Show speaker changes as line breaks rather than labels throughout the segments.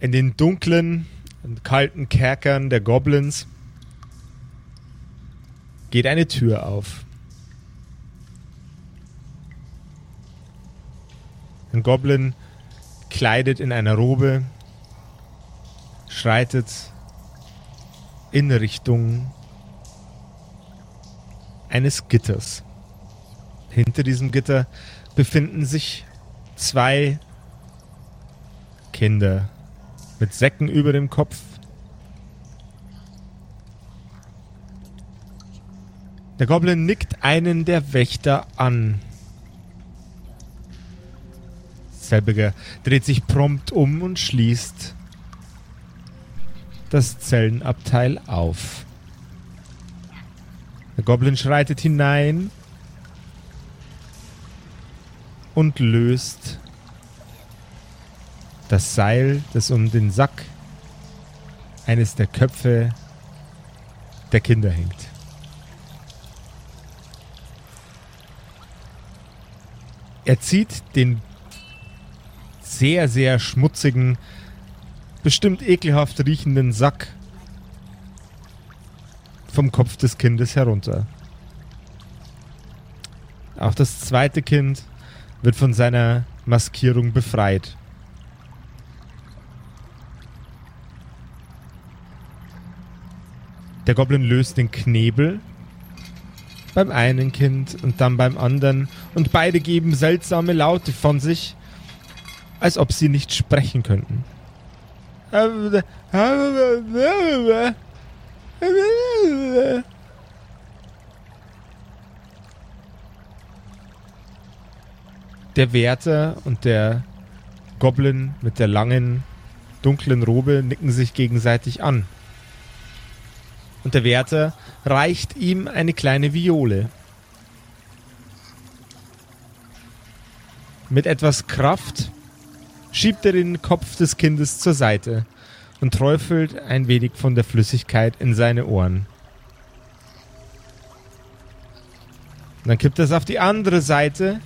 In den dunklen und kalten Kerkern der Goblins geht eine Tür auf. Ein Goblin kleidet in einer Robe, schreitet in Richtung eines Gitters. Hinter diesem Gitter befinden sich zwei Kinder mit Säcken über dem Kopf. Der Goblin nickt einen der Wächter an. Selbiger dreht sich prompt um und schließt das Zellenabteil auf. Der Goblin schreitet hinein und löst das Seil, das um den Sack eines der Köpfe der Kinder hängt. Er zieht den sehr, sehr schmutzigen, bestimmt ekelhaft riechenden Sack vom Kopf des Kindes herunter. Auch das zweite Kind wird von seiner Maskierung befreit. Der Goblin löst den Knebel beim einen Kind und dann beim anderen und beide geben seltsame Laute von sich, als ob sie nicht sprechen könnten. Der Wärter und der Goblin mit der langen, dunklen Robe nicken sich gegenseitig an. Und der Wärter reicht ihm eine kleine Viole. Mit etwas Kraft schiebt er den Kopf des Kindes zur Seite und träufelt ein wenig von der Flüssigkeit in seine Ohren. Dann kippt er es auf die andere Seite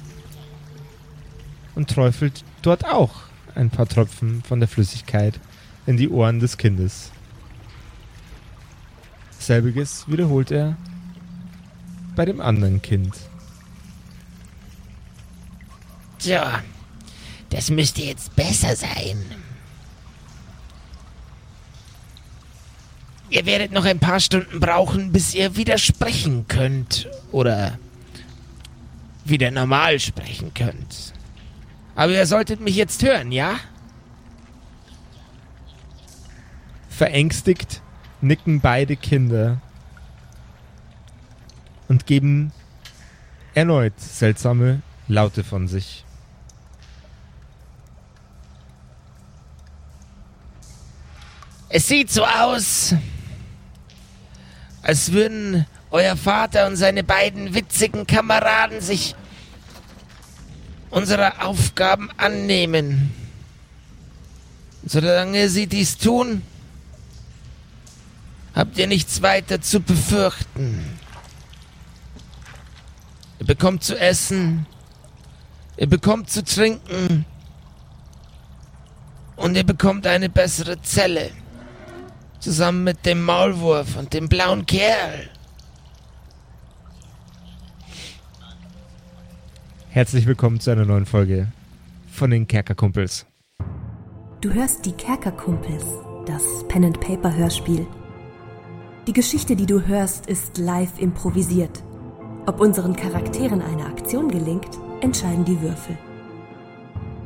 und träufelt dort auch ein paar Tropfen von der Flüssigkeit in die Ohren des Kindes. Selbiges wiederholt er bei dem anderen Kind.
Tja, das müsste jetzt besser sein. Ihr werdet noch ein paar Stunden brauchen, bis ihr wieder sprechen könnt. Oder wieder normal sprechen könnt. Aber ihr solltet mich jetzt hören, ja?
Verängstigt nicken beide Kinder und geben erneut seltsame Laute von sich.
Es sieht so aus, als würden euer Vater und seine beiden witzigen Kameraden sich unserer Aufgaben annehmen. Solange sie dies tun, habt ihr nichts weiter zu befürchten. Ihr bekommt zu essen, ihr bekommt zu trinken und ihr bekommt eine bessere Zelle. Zusammen mit dem Maulwurf und dem blauen Kerl.
Herzlich willkommen zu einer neuen Folge von den Kerkerkumpels.
Du hörst die Kerkerkumpels, das Pen and Paper Hörspiel. Die Geschichte, die du hörst, ist live improvisiert. Ob unseren Charakteren eine Aktion gelingt, entscheiden die Würfel.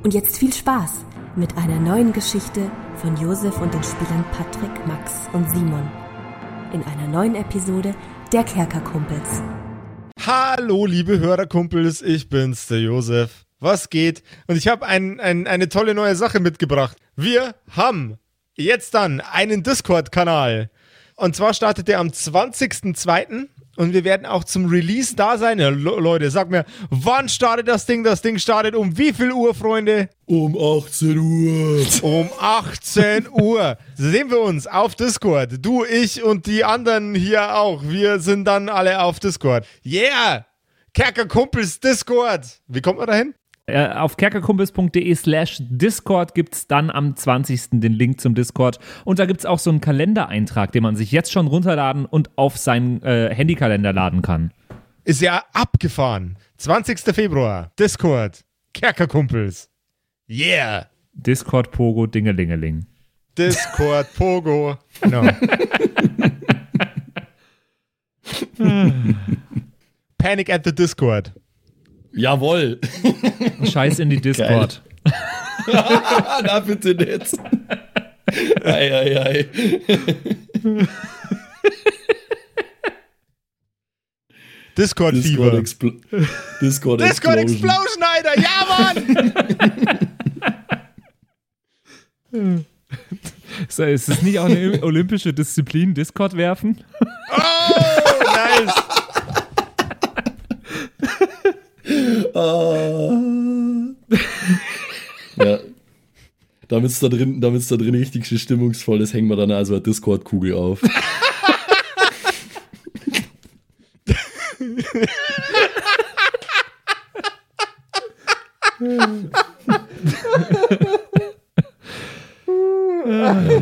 Und jetzt viel Spaß mit einer neuen Geschichte von Josef und den Spielern Patrick, Max und Simon. In einer neuen Episode der Kerkerkumpels.
Hallo, liebe Hörerkumpels, ich bin's, der Josef. Was geht? Und ich habe ein, ein, eine tolle neue Sache mitgebracht. Wir haben jetzt dann einen Discord-Kanal. Und zwar startet der am 20.02. Und wir werden auch zum Release da sein. Ja, Leute, sag mir, wann startet das Ding? Das Ding startet um wie viel Uhr, Freunde?
Um 18 Uhr.
Um 18 Uhr sehen wir uns auf Discord. Du, ich und die anderen hier auch. Wir sind dann alle auf Discord. Yeah! Kerker Kumpels Discord. Wie kommt man da hin?
Äh, auf kerkerkumpels.de slash Discord gibt es dann am 20. den Link zum Discord. Und da gibt es auch so einen Kalendereintrag, den man sich jetzt schon runterladen und auf seinen äh, Handykalender laden kann.
Ist ja abgefahren. 20. Februar, Discord, Kerkerkumpels. Yeah.
Discord Pogo Dingelingeling.
Discord Pogo. Genau. Panic at the Discord.
Jawohl.
Scheiß in die Discord.
Na bitte nicht. Ei, ei, ei.
Discord,
Discord,
Fever.
Expl Discord,
Discord
Explosion.
Alter. Ja, Mann.
Ist ist es nicht auch eine olympische Disziplin, Discord werfen?
Oh, nice.
Ah. ja. Damit es da drin, da drin richtig stimmungsvoll ist, hängen wir dann also eine Discord-Kugel auf.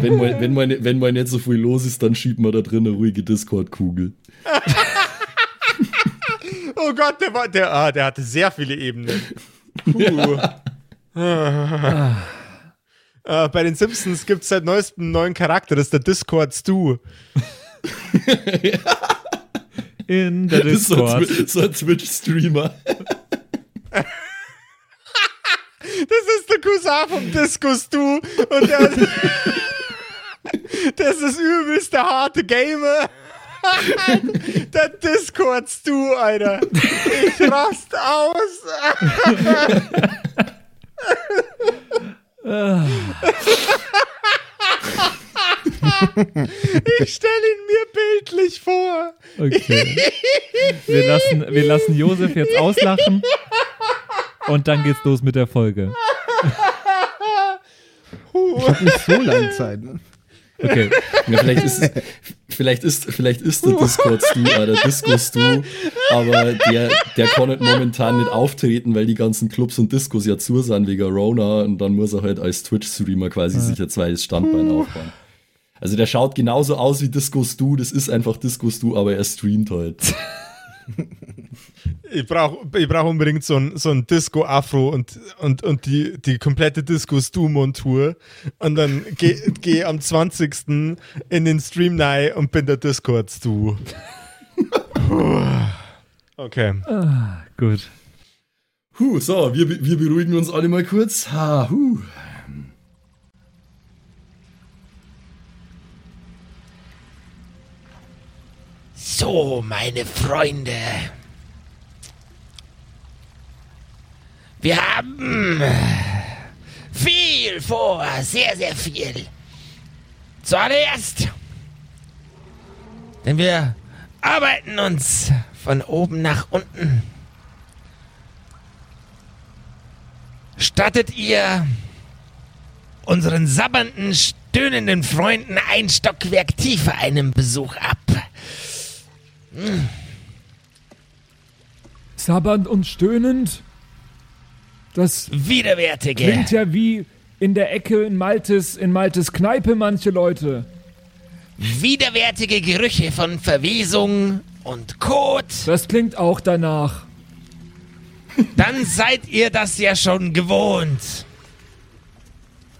wenn, mal, wenn, mal, wenn mal nicht so viel los ist, dann schiebt man da drin eine ruhige Discord-Kugel.
Oh Gott, der war, der, ah, der hatte sehr viele Ebenen. Puh. Ah. Ah, bei den Simpsons gibt es seit neuestem einen neuen Charakter, das ist der Discord Stu.
In der
Das ist so ein,
Discord.
So ein Twitch-Streamer.
Das ist der Cousin vom Disco Stu und der, das ist das übelste harte Gamer. Der Discord Stu, Alter. Ich rast aus. Ich stelle ihn mir bildlich vor.
Okay. Wir lassen, wir lassen Josef jetzt auslachen. Und dann geht's los mit der Folge.
Ich habe nicht so lange Zeit. Ne?
Okay.
Ja, vielleicht ist, vielleicht ist, vielleicht ist der Discord-Stu, äh, der Disco-Stu, aber der, der kann halt momentan nicht auftreten, weil die ganzen Clubs und Discos ja zu sind wegen Rona und dann muss er halt als Twitch-Streamer quasi sich ein zweites Standbein aufbauen. Also der schaut genauso aus wie Disco-Stu, das ist einfach Disco-Stu, aber er streamt halt.
Ich brauche ich brauch unbedingt so ein, so ein Disco-Afro und, und, und die, die komplette Disco-Stu-Montur. Und dann gehe geh am 20. in den Stream rein und bin der Discord-Stu. Okay.
Gut.
Huh, so, wir, wir beruhigen uns alle mal kurz. Ha, huh.
So, meine Freunde. Wir haben viel vor, sehr, sehr viel. Zuallererst, denn wir arbeiten uns von oben nach unten. Stattet ihr unseren sabbernden, stöhnenden Freunden ein Stockwerk tiefer einen Besuch ab?
Sabbernd und stöhnend? Das
Widerwärtige.
klingt ja wie in der Ecke in Maltes, in Maltes Kneipe manche Leute.
widerwärtige Gerüche von Verwesung und Kot,
Das klingt auch danach.
dann seid ihr das ja schon gewohnt.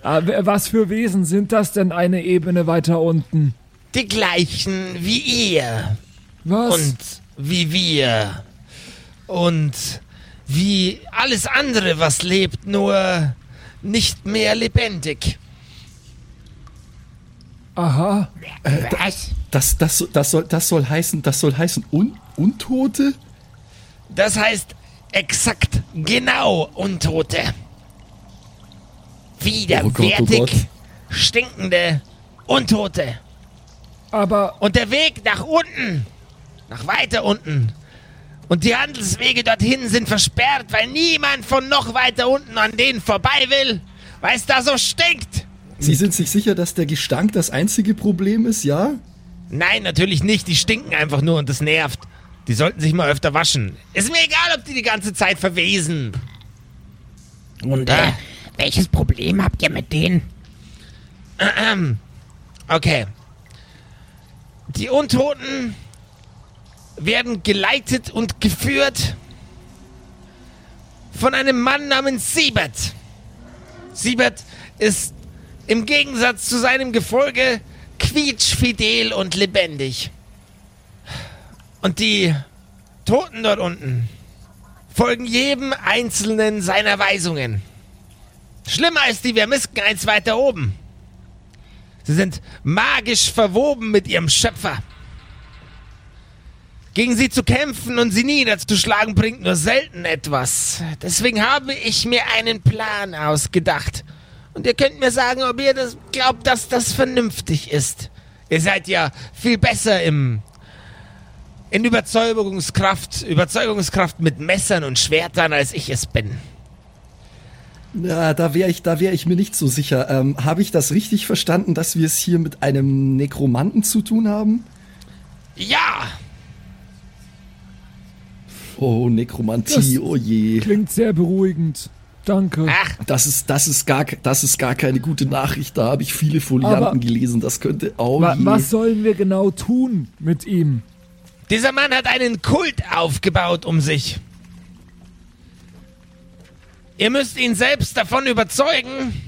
Aber Ah, was für Wesen sind das denn eine Ebene weiter unten?
Die gleichen wie ihr
Was?
und wie wir und wie alles andere, was lebt, nur nicht mehr lebendig.
Aha.
Was?
Das, das, das, soll, das soll heißen, das soll heißen Un Untote?
Das heißt exakt genau Untote. Widerwärtig,
Oh Gott, oh Gott.
stinkende Untote.
Aber
Und der Weg nach unten, nach weiter unten. Und die Handelswege dorthin sind versperrt, weil niemand von noch weiter unten an denen vorbei will, weil es da so stinkt.
Sie sind sich sicher, dass der Gestank das einzige Problem ist, ja?
Nein, natürlich nicht. Die stinken einfach nur und das nervt. Die sollten sich mal öfter waschen. Ist mir egal, ob die die ganze Zeit verwesen.
Und äh, welches Problem habt ihr mit denen? Okay. Die Untoten werden geleitet und geführt von einem Mann namens Siebert. Siebert ist im Gegensatz zu seinem Gefolge quietschfidel und lebendig. Und die Toten dort unten folgen jedem einzelnen seiner Weisungen. Schlimmer ist die Vermisken eins weiter oben. Sie sind magisch verwoben mit ihrem Schöpfer. Gegen sie zu kämpfen und sie niederzuschlagen bringt nur selten etwas. Deswegen habe ich mir einen Plan ausgedacht. Und ihr könnt mir sagen, ob ihr das glaubt, dass das vernünftig ist. Ihr seid ja viel besser im in Überzeugungskraft, Überzeugungskraft mit Messern und Schwertern, als ich es bin.
Ja, da wäre ich, da wäre ich mir nicht so sicher. Ähm, Habe ich das richtig verstanden, dass wir es hier mit einem Nekromanten zu tun haben?
Ja!
Oh, Nekromantie,
Das-
oh je.
Klingt sehr beruhigend. Danke.
Ach,
Das ist, das ist gar, das ist gar keine gute Nachricht. Da habe ich viele Folianten
Aber-
gelesen. Das könnte, oh
Wa
je.
was sollen wir genau tun mit ihm?
dieser Mann hat einen Kult aufgebaut um sich. Ihr müsst ihn selbst davon überzeugen,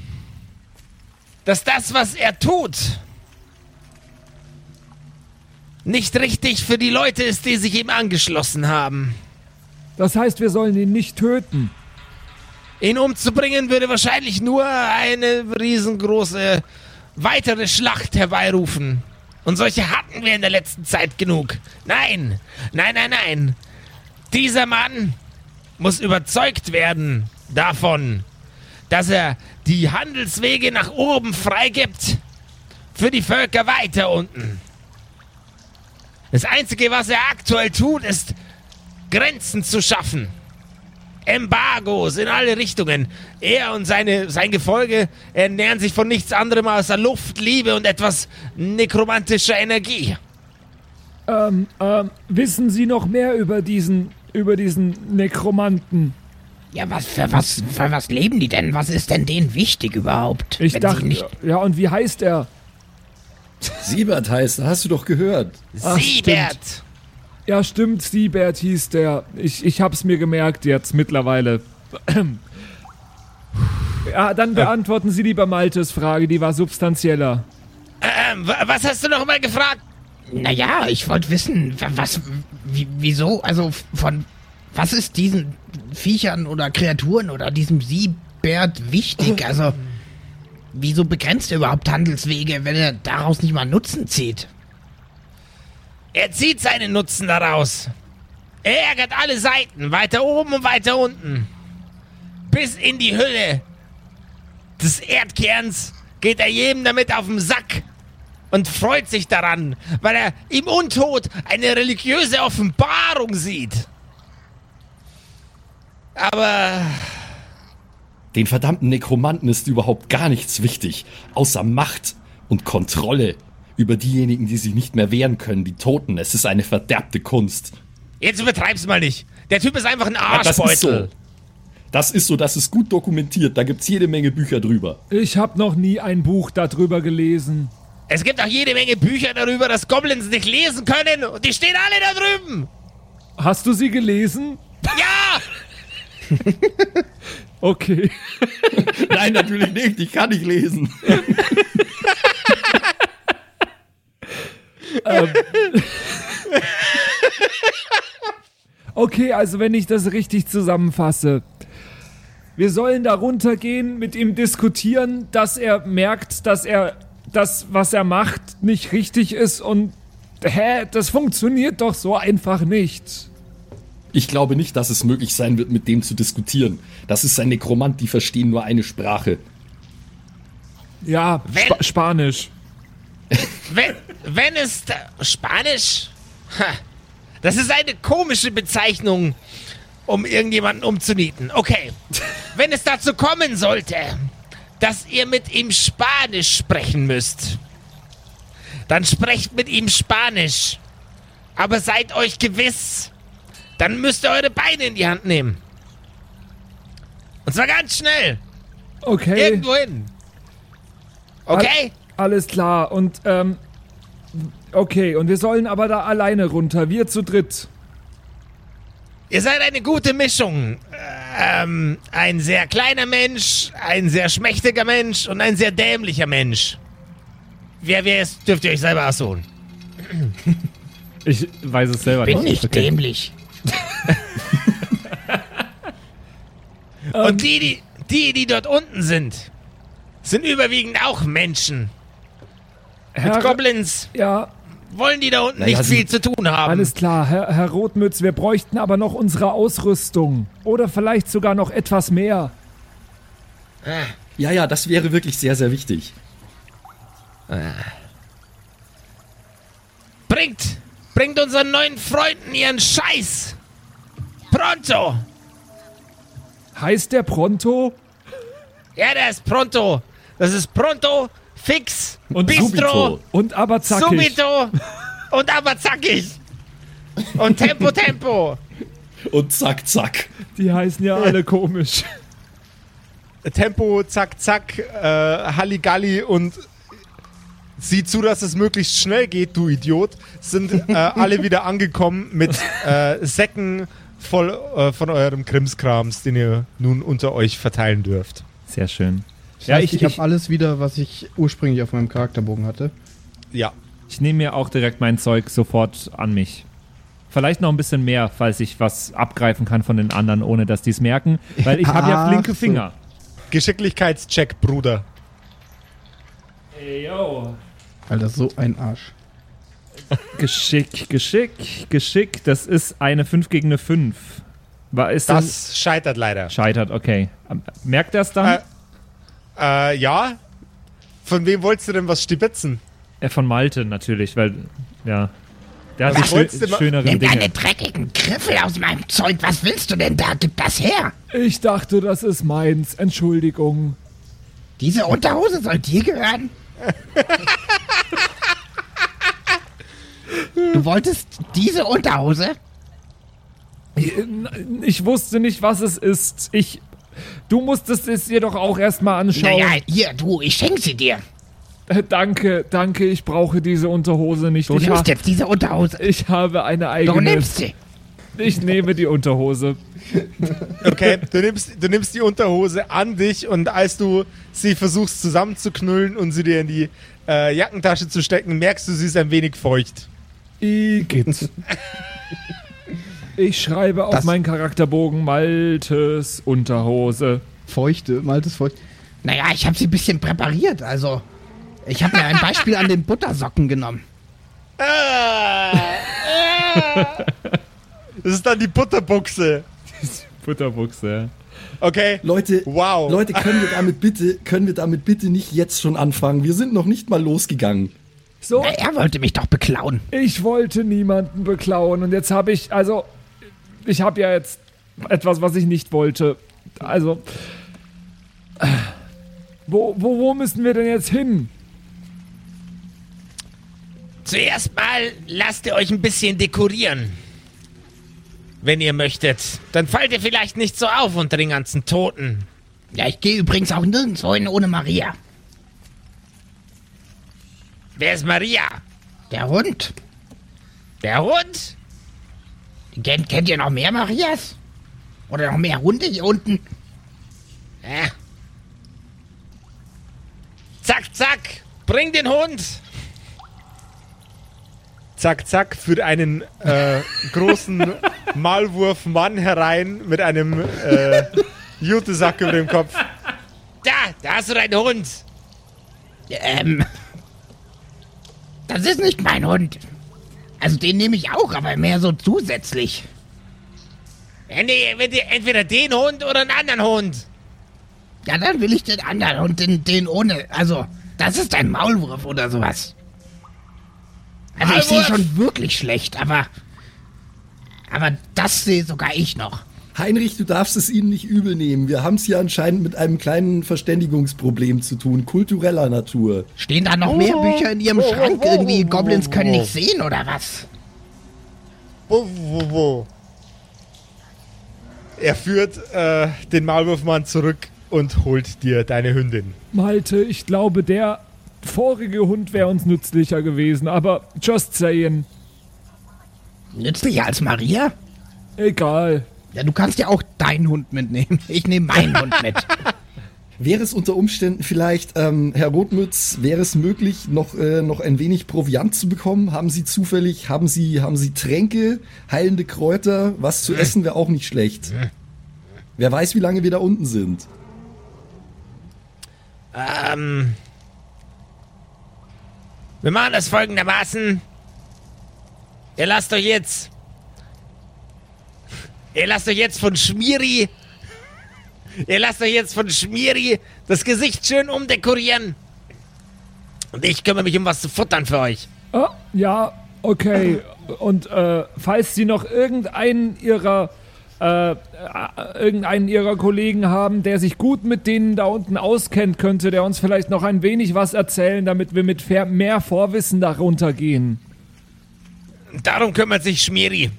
dass das, was er tut, nicht richtig für die Leute ist, die sich ihm angeschlossen haben.
Das heißt, wir sollen ihn nicht töten.
Ihn umzubringen würde wahrscheinlich nur eine riesengroße weitere Schlacht herbeirufen. Und solche hatten wir in der letzten Zeit genug. Nein, nein, nein, nein. Dieser Mann muss überzeugt werden davon, dass er die Handelswege nach oben freigibt für die Völker weiter unten. Das Einzige, was er aktuell tut, ist Grenzen zu schaffen. Embargos in alle Richtungen. Er und seine, sein Gefolge ernähren sich von nichts anderem außer Luft, Liebe und etwas nekromantischer Energie.
Ähm, ähm, wissen Sie noch mehr über diesen, über diesen Nekromanten?
Ja, was für was für was leben die denn? Was ist denn denen wichtig überhaupt?
Ich
wenn
dachte,
nicht
ja, und wie heißt er?
Siebert heißt, hast du doch gehört.
Ach,
Siebert!
Ja, stimmt, Siebert hieß der. Ich, ich hab's mir gemerkt jetzt mittlerweile. Ja, dann beantworten Sie lieber Maltes Frage, die war substanzieller.
Ähm, wa- was hast du noch mal gefragt?
Naja, ich wollte wissen, wa- was wie, wieso, also von was ist diesen Viechern oder Kreaturen oder diesem Siebert wichtig? Also wieso begrenzt er überhaupt Handelswege, wenn er daraus nicht mal Nutzen zieht?
Er zieht seinen Nutzen daraus. Er ärgert alle Seiten, weiter oben und weiter unten. Bis in die Hülle des Erdkerns geht er jedem damit auf den Sack und freut sich daran, weil er im Untot eine religiöse Offenbarung sieht. Aber
Den verdammten Nekromanten ist überhaupt gar nichts wichtig, außer Macht und Kontrolle über diejenigen, die sich nicht mehr wehren können, die Toten. Es ist eine verderbte Kunst.
jetzt übertreib's mal nicht. Der Typ ist einfach ein
Ja, das ist
Arschbeutel.
so. Das ist so, das ist gut dokumentiert. Da gibt's jede Menge Bücher drüber.
Ich hab noch nie ein Buch darüber gelesen.
Es gibt auch jede Menge Bücher darüber, dass Goblins nicht lesen können und die stehen alle da drüben.
Hast du sie gelesen?
Ja!
Okay.
Nein, natürlich nicht. Ich kann nicht lesen.
Okay, also wenn ich das richtig zusammenfasse. Wir sollen da runtergehen, mit ihm diskutieren, dass er merkt, dass er das, was er macht, nicht richtig ist und hä, das funktioniert doch so einfach nicht.
Ich glaube nicht, dass es möglich sein wird, mit dem zu diskutieren. Das ist ein Nekromant, die verstehen nur eine Sprache.
Ja, Spa Spanisch.
Wenn, wenn es Spanisch? Ha, das ist eine komische Bezeichnung, um irgendjemanden umzunieten. Okay. Wenn es dazu kommen sollte, dass ihr mit ihm Spanisch sprechen müsst, dann sprecht mit ihm Spanisch. Aber seid euch gewiss, dann müsst ihr eure Beine in die Hand nehmen.
Und zwar ganz schnell.
Okay,
Irgendwo hin. Okay?
Alles klar. Und, ähm, okay, und wir sollen aber da alleine runter, wir zu dritt.
Ihr seid eine gute Mischung. Ähm, ein sehr kleiner Mensch, ein sehr schmächtiger Mensch und ein sehr dämlicher Mensch. Wer wer ist, dürft ihr euch selber aussuchen.
Ich weiß es selber
Bin
nicht.
nicht dämlich.
Und die, die, die, die dort unten sind, sind überwiegend auch Menschen.
Herr,
Goblins
ja,
wollen die da unten
Naja,
nicht
sie-
viel zu tun haben.
alles klar, Herr, Herr Rotmütz, wir bräuchten aber noch unsere Ausrüstung. Oder vielleicht sogar noch etwas mehr.
Ja, ja, das wäre wirklich sehr, sehr wichtig.
Bringt, bringt unseren neuen Freunden ihren Scheiß. Pronto.
Heißt der Pronto?
Ja, der ist pronto. Das ist pronto, fix,
Und
bistro,
subito.
Und aber zackig.
subito und aber zackig. Und Tempo, Tempo.
Und zack, zack.
Die heißen ja alle komisch.
Tempo, zack, zack, äh, Halligalli und sieh zu, dass es möglichst schnell geht, du Idiot, sind äh, alle wieder angekommen mit äh, Säcken voll äh, von eurem Krimskrams, den ihr nun unter euch verteilen dürft.
Sehr schön.
Das
Ja,
heißt,
ich,
ich, habe alles wieder, was ich ursprünglich auf meinem Charakterbogen hatte.
Ja.
ich nehme mir auch direkt mein Zeug sofort an mich. Vielleicht noch ein bisschen mehr, falls ich was abgreifen kann von den anderen, ohne dass die es merken. Weil ich habe ja flinke
so.
Finger.
Geschicklichkeitscheck, Bruder.
Ey, yo.
Alter, so ein Arsch.
Geschick, Geschick, Geschick. Das ist eine 5 gegen eine 5. War, ist das
Das scheitert leider.
scheitert, okay. Merkt er es dann?
Äh, äh, ja. Von wem wolltest du denn was stibitzen?
Äh, von Malte natürlich, weil, ja. Der hat
Was
die
wolltest du
schö schöneren
Nimm
Dinge.
deine dreckigen Griffel aus meinem Zeug. Was willst du denn da? Gib das her.
Ich dachte, das ist meins. Entschuldigung.
Diese Unterhose soll dir gehören? Du wolltest diese Unterhose?
Ich wusste nicht, was es ist. Ich. Du musstest es dir doch auch erstmal anschauen.
Naja, hier, du, ich schenk sie dir.
Äh, danke, danke, ich brauche diese Unterhose nicht.
Du
ich,
nimmst jetzt diese Unterhose.
ich habe eine
Du
eigene.
nimmst sie.
Ich nehme die Unterhose.
Okay, du nimmst, du nimmst die Unterhose an dich und als du sie versuchst zusammenzuknüllen und sie dir in die äh, Jackentasche zu stecken, merkst du, sie ist ein wenig feucht.
Igitt. Ich schreibe auf
Das-
meinen Charakterbogen Maltes Unterhose.
Feuchte, maltes Feucht.
Naja, ich habe sie ein bisschen präpariert. Also, ich habe mir ein Beispiel an den Buttersocken genommen.
Das ist dann die Butterbuchse.
Butterbuchse.
Okay.
Leute,
Wow.
Leute, können wir damit bitte, können wir damit bitte nicht jetzt schon anfangen? Wir sind noch nicht mal losgegangen.
So,
Na, er wollte mich doch beklauen.
ich wollte niemanden beklauen und jetzt habe ich, also, ich habe ja jetzt etwas, was ich nicht wollte. Also, wo, wo, wo müssen wir denn jetzt hin?
Zuerst mal lasst ihr euch ein bisschen dekorieren. Wenn ihr möchtet. Dann fallt ihr vielleicht nicht so auf unter den ganzen Toten.
Ja, ich gehe übrigens auch nirgendwo hin ohne Maria.
Wer ist Maria?
Der Hund.
Der Hund?
Kennt, kennt ihr noch mehr Marias? Oder noch mehr Hunde hier unten?
Ja. Zack, zack. Bring den Hund.
Zack, zack, führt einen äh, großen Maulwurf-Mann herein mit einem äh, Jutesack über dem Kopf.
Da, da hast du deinen Hund.
Ähm. Das ist nicht mein Hund. Also den nehme ich auch, aber mehr so zusätzlich.
Entweder den Hund oder einen anderen Hund.
Ja, dann will ich den anderen Hund, den, den ohne. Also, das ist ein Maulwurf oder sowas. Also ich sehe
Maulwurf?
schon wirklich schlecht, aber. Aber das sehe sogar ich noch.
Heinrich, du darfst es ihnen nicht übel nehmen. Wir haben es hier anscheinend mit einem kleinen Verständigungsproblem zu tun, kultureller Natur.
Stehen da noch mehr Bücher in ihrem Schrank? Irgendwie Goblins können nicht sehen oder was?
Wo, wo, wo? Er führt äh, den Maulwurfmann zurück und holt dir deine Hündin.
Malte, ich glaube, der vorige Hund wäre uns nützlicher gewesen, aber just saying.
Nützlicher als Maria?
Egal.
Ja, du kannst ja auch deinen Hund mitnehmen. Ich nehme meinen Hund mit.
Wäre es unter Umständen vielleicht, ähm, Herr Rotmütz, wäre es möglich, noch, äh, noch ein wenig Proviant zu bekommen? Haben Sie zufällig, haben Sie, haben Sie Tränke, heilende Kräuter? Was zu essen wäre auch nicht schlecht. Wer weiß, wie lange wir da unten sind.
Ähm. Wir machen das folgendermaßen. Ihr lasst euch jetzt. Ihr lasst euch jetzt von Schmiri. Ihr lasst euch jetzt von Schmiri das Gesicht schön umdekorieren. Und ich kümmere mich um was zu futtern für euch.
Ah, ja, okay. Und äh, falls Sie noch irgendeinen Ihrer äh, äh, irgendeinen Ihrer Kollegen haben, der sich gut mit denen da unten auskennt, könnte der uns vielleicht noch ein wenig was erzählen, damit wir mit mehr Vorwissen darunter gehen.
Darum kümmert sich Schmiri.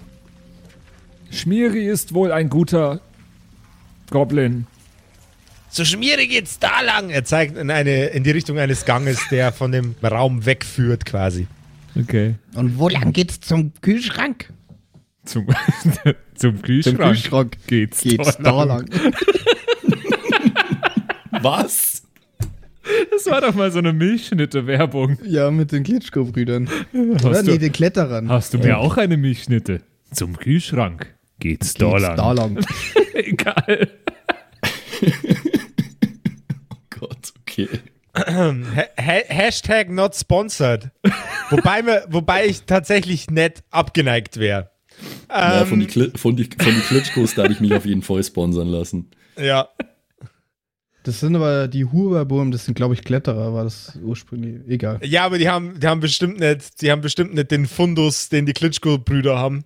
Schmiri ist wohl ein guter Goblin.
Zu Schmiri geht's da lang.
Er zeigt in, eine, in die Richtung eines Ganges, der von dem Raum wegführt quasi.
Okay.
Und wo lang geht's zum Kühlschrank?
Zum, zum Kühlschrank,
Zum Kühlschrank
geht's,
geht's
da
da
lang.
lang.
Was?
Das war doch mal so eine Milchschnitte-Werbung.
Ja, mit den Klitschko-Brüdern. Oder?
Hast
Nee,
du,
den Kletterern.
hast du mir auch eine Milchschnitte? Zum Kühlschrank geht's, da
Geht's
lang.
da lang.
Egal.
Gott, okay.
Ha ha Hashtag not sponsored. wobei, mir, wobei ich tatsächlich nett abgeneigt wäre.
ja,
Ähm,
von, die Kli- von, die, von die Klitschkos darf ich mich auf jeden Fall sponsern lassen.
ja.
Das sind aber die Huberburm, das sind, glaube ich, Kletterer, war das ursprünglich. Egal.
Ja, aber die haben, die haben bestimmt nicht, die haben bestimmt nicht den Fundus, den die Klitschko-Brüder haben.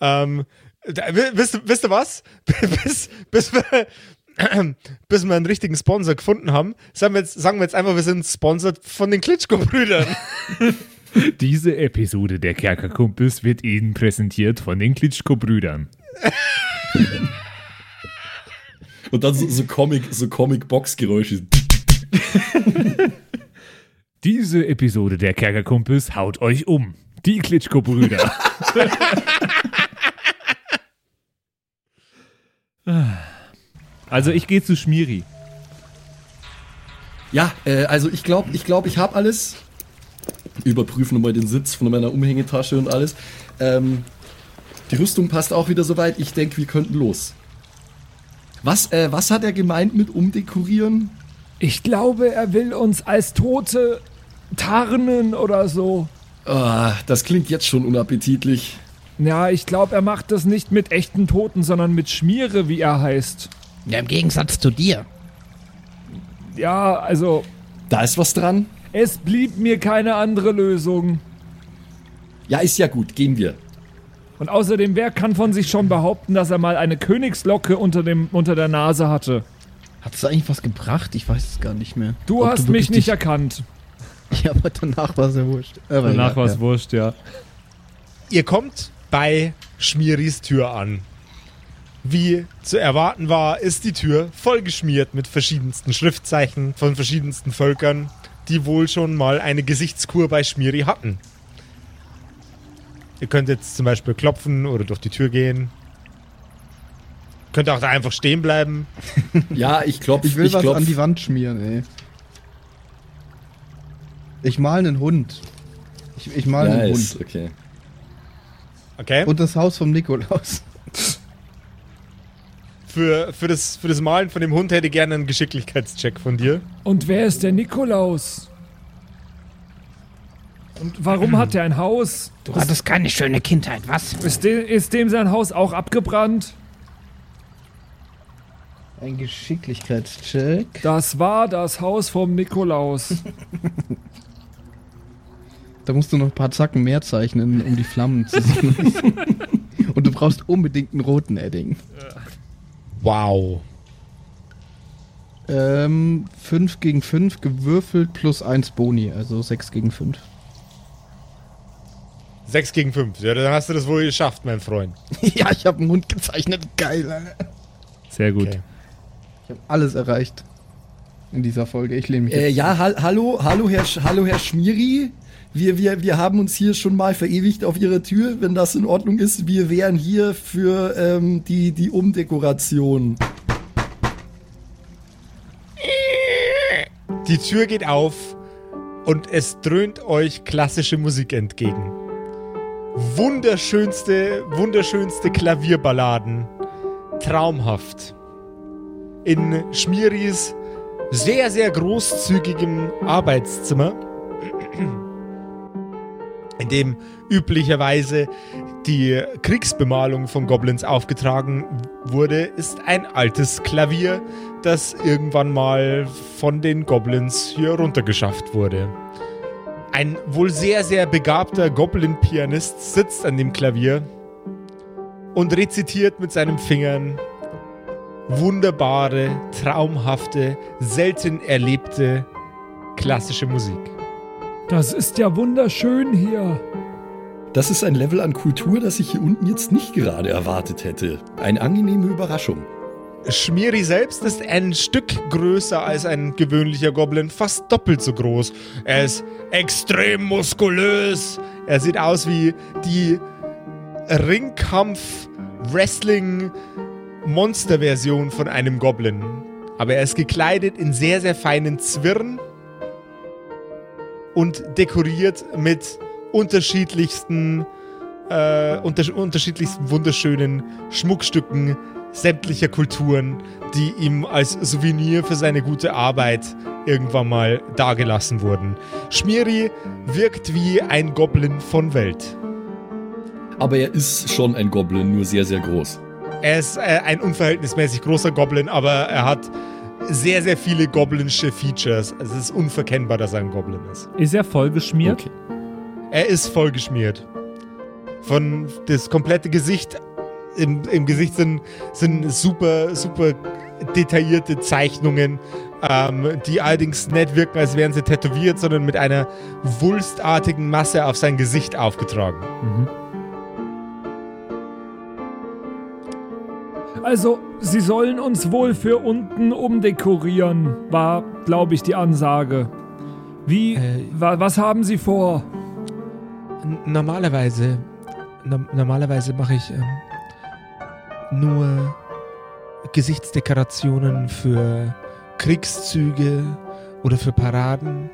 Ähm, da, wisst, ihr- wisst ihr was? bis, bis, wir, bis wir einen richtigen Sponsor gefunden haben, sagen wir jetzt, sagen wir jetzt einfach, wir sind sponsored von den Klitschko-Brüdern.
Diese Episode der Kerkerkumpels wird Ihnen präsentiert von den Klitschko-Brüdern.
Und dann so, so Comic, so Comic-Box-Geräusche.
Diese Episode der Kerkerkumpels haut euch um. Die Klitschko-Brüder. also ich gehe zu Schmiri.
Ja, äh, also ich glaube, ich glaube, ich habe alles. Überprüfen nochmal den Sitz von meiner Umhängetasche und alles. Ähm, die Rüstung passt auch wieder soweit. Ich denke, wir könnten los. Was, äh, was hat er gemeint mit umdekorieren?
Ich glaube, er will uns als Tote tarnen oder so.
Ah, das klingt jetzt schon unappetitlich.
Ja, ich glaube, er macht das nicht mit echten Toten, sondern mit Schmiere, wie er heißt.
Ja, im Gegensatz zu dir.
Ja, also,
Da ist was dran.
es blieb mir keine andere Lösung.
Ja, ist ja gut. Gehen wir.
Und außerdem, wer kann von sich schon behaupten, dass er mal eine Königslocke unter, dem, unter der Nase hatte?
Hat es eigentlich was gebracht? Ich weiß es gar nicht mehr.
Du
Ob
hast
wirklich
mich nicht erkannt.
Ja, aber danach war es ja wurscht. Aber
Danach
egal,
war es
ja.
wurscht, ja.
Ihr kommt bei Schmieris Tür an. Wie zu erwarten war, ist die Tür vollgeschmiert mit verschiedensten Schriftzeichen von verschiedensten Völkern, die wohl schon mal eine Gesichtskur bei Schmiri hatten. Ihr könnt jetzt zum Beispiel klopfen oder durch die Tür gehen. Könnt auch da einfach stehen bleiben.
Ja, ich klopf.
Ich will was
klopf.
an die Wand schmieren, ey. Ich mal einen Hund. Ich, ich mal einen
Nice,
Hund.
okay.
Okay?
Und das Haus vom Nikolaus.
für, für, das, für das Malen von dem Hund hätte ich gerne einen Geschicklichkeitscheck von dir.
Und wer ist der Nikolaus? Und warum hat er ein Haus?
Du hattest keine schöne Kindheit, was?
Ist, de ist dem sein Haus auch abgebrannt?
Ein Geschicklichkeitscheck.
Das war das Haus vom Nikolaus.
Da musst du noch ein paar Zacken mehr zeichnen, um die Flammen zu sehen. Und du brauchst unbedingt einen roten Edding.
Wow.
Ähm, 5 gegen 5 gewürfelt plus 1 Boni, also 6 gegen 5.
6 gegen 5. Ja, dann hast du das wohl geschafft, mein Freund.
ja, ich habe einen Hund gezeichnet. Geil, Alter.
Sehr gut.
Okay.
Ich habe alles erreicht in dieser Folge. Ich lehne mich
Äh,
jetzt
ja, hal hallo, hallo Herr, Sch hallo Herr Schmiri. Wir, wir, wir haben uns hier schon mal verewigt auf Ihrer Tür, wenn das in Ordnung ist. Wir wären hier für ähm, die, die Umdekoration.
Die Tür geht auf und es dröhnt euch klassische Musik entgegen. Wunderschönste, wunderschönste Klavierballaden. Traumhaft. In Schmiris sehr, sehr großzügigem Arbeitszimmer, in dem üblicherweise die Kriegsbemalung von Goblins aufgetragen wurde, ist ein altes Klavier, das irgendwann mal von den Goblins hier runtergeschafft wurde. Ein wohl sehr, sehr begabter Goblin-Pianist sitzt an dem Klavier und rezitiert mit seinen Fingern wunderbare, traumhafte, selten erlebte klassische Musik.
Das ist ja wunderschön hier.
Das ist ein Level an Kultur, das ich hier unten jetzt nicht gerade erwartet hätte. Eine angenehme Überraschung.
Schmiri selbst ist ein Stück größer als ein gewöhnlicher Goblin, fast doppelt so groß. Er ist extrem muskulös. Er sieht aus wie die Ringkampf-Wrestling-Monster-Version von einem Goblin. Aber er ist gekleidet in sehr, sehr feinen Zwirn und dekoriert mit unterschiedlichsten, äh, unter unterschiedlichsten wunderschönen Schmuckstücken sämtlicher Kulturen, die ihm als Souvenir für seine gute Arbeit irgendwann mal dagelassen wurden. Schmiri wirkt wie ein Goblin von Welt.
Aber er ist schon ein Goblin, nur sehr, sehr groß.
Er ist äh, ein unverhältnismäßig großer Goblin, aber er hat sehr, sehr viele goblinsche Features. Es ist unverkennbar, dass er ein Goblin ist.
Ist er vollgeschmiert?
Okay.
Er ist vollgeschmiert. Von das komplette Gesicht, im, im Gesicht sind, sind super, super detaillierte Zeichnungen, ähm, die allerdings nicht wirken, als wären sie tätowiert, sondern mit einer wulstartigen Masse auf sein Gesicht aufgetragen.
Mhm.
Also, sie sollen uns wohl für unten umdekorieren, war, glaube ich, die Ansage. Wie,
Äh,
wa, was haben sie vor?
Normalerweise, no normalerweise mache ich ähm, nur Gesichtsdekorationen für Kriegszüge oder für Paraden.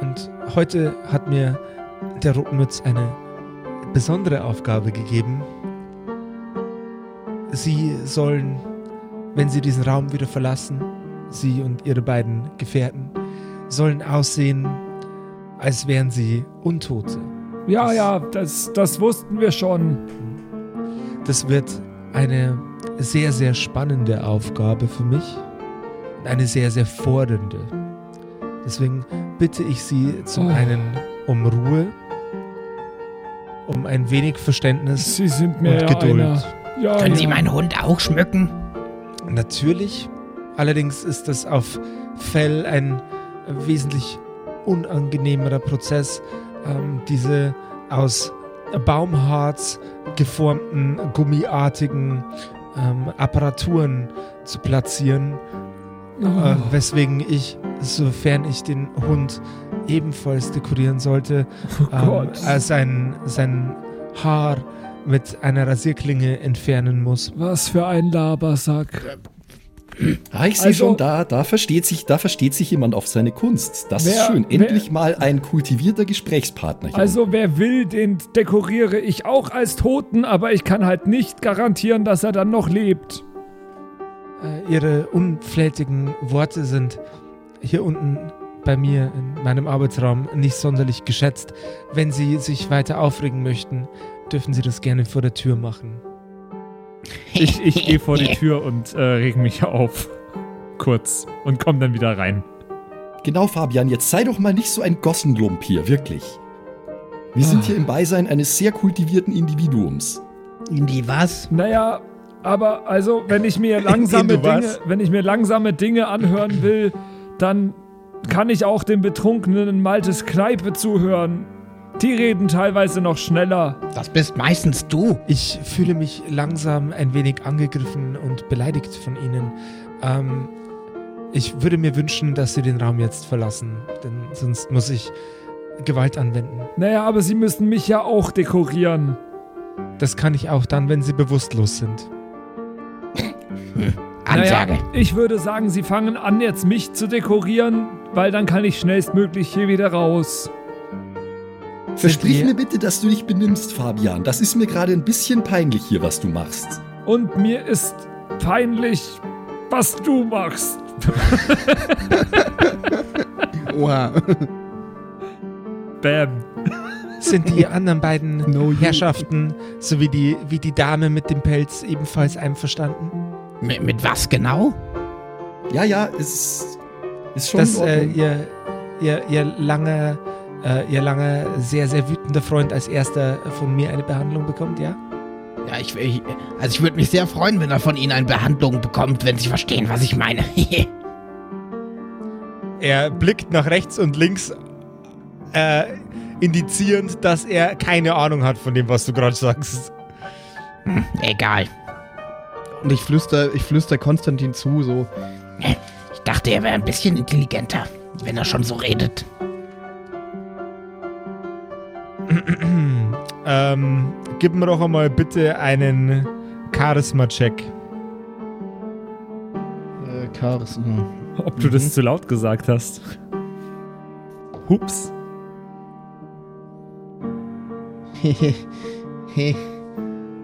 Und heute hat mir der Rotmütz eine besondere Aufgabe gegeben. Sie sollen, wenn sie diesen Raum wieder verlassen, sie und ihre beiden Gefährten, sollen aussehen, als wären sie Untote.
Ja,
Das-
ja, das, das wussten wir schon.
Das wird eine sehr, sehr spannende Aufgabe für mich und eine sehr, sehr fordernde. Deswegen bitte ich Sie zum
Oh.
einen um Ruhe, um ein wenig Verständnis
Sie sind mir
und Geduld.
einer. Ja,
Können
ja.
Sie meinen Hund auch schmücken?
Natürlich. Allerdings ist das auf Fell ein wesentlich unangenehmerer Prozess, ähm, diese aus Baumharz geformten, gummiartigen ähm, Apparaturen zu platzieren,
Oh.
äh, weswegen ich, sofern ich den Hund ebenfalls dekorieren sollte,
Oh
ähm, äh, sein, sein Haar mit einer Rasierklinge entfernen muss.
Was für ein Labersack.
Ah, ich sehe
Also-
schon, da, da, versteht sich, da versteht sich jemand auf seine Kunst. Das ist
Wer-
schön.
wer-
Endlich mal ein kultivierter Gesprächspartner hier.
Also wer will, den dekoriere ich auch als Toten, aber ich kann halt nicht garantieren, dass er dann noch lebt.
Äh, ihre unflätigen Worte sind hier unten bei mir in meinem Arbeitsraum nicht sonderlich geschätzt. Wenn Sie sich weiter aufregen möchten, dürfen Sie das gerne vor der Tür machen.
Ich, ich gehe vor die Tür und äh, reg mich auf. Kurz. Und komm dann wieder rein.
Genau, Fabian, jetzt sei doch mal nicht so ein Gossenlump hier, wirklich. Wir sind
Ah.
hier im Beisein eines sehr kultivierten Individuums.
In die was?
Naja, aber also, wenn ich mir langsame? Dinge, wenn ich mir langsame Dinge anhören will, dann kann ich auch dem betrunkenen Maltes Kneipe zuhören. Die reden teilweise noch schneller.
Das bist meistens du.
Ich fühle mich langsam ein wenig angegriffen und beleidigt von Ihnen. Ähm, ich würde mir wünschen, dass Sie den Raum jetzt verlassen, denn sonst muss ich Gewalt anwenden.
Naja, aber sie müssen mich ja auch dekorieren.
Das kann ich auch dann, wenn Sie bewusstlos sind.
Ansage.
Naja, ich würde sagen, sie fangen an, jetzt mich zu dekorieren, weil dann kann ich schnellstmöglich hier wieder raus.
Versprich mir bitte, dass du dich benimmst, Fabian. Das ist mir gerade ein bisschen peinlich hier, was du machst.
Und mir ist peinlich, was du machst.
Oha.
Bam.
Sind die anderen beiden
No.
Herrschaften sowie die, wie die Dame mit dem Pelz ebenfalls einverstanden?
Mit, mit was genau?
Ja, ja, es ist schon
Dass äh, ihr, ihr, ihr lange, äh, ihr lange sehr, sehr wütender Freund als erster von mir eine Behandlung bekommt, ja?
Ja, ich, ich also ich würde mich sehr freuen, wenn er von Ihnen eine Behandlung bekommt, wenn Sie verstehen, was ich meine.
Er blickt nach rechts und links, äh, indizierend, dass er keine Ahnung hat von dem, was du gerade sagst.
Egal.
Und ich flüster, ich flüster Konstantin zu, so.
Ich dachte, er wäre ein bisschen intelligenter, wenn er schon so redet.
ähm, gib mir doch einmal bitte einen Charisma-Check.
Äh, Charis. hm.
Ob du das zu laut gesagt hast. Hups.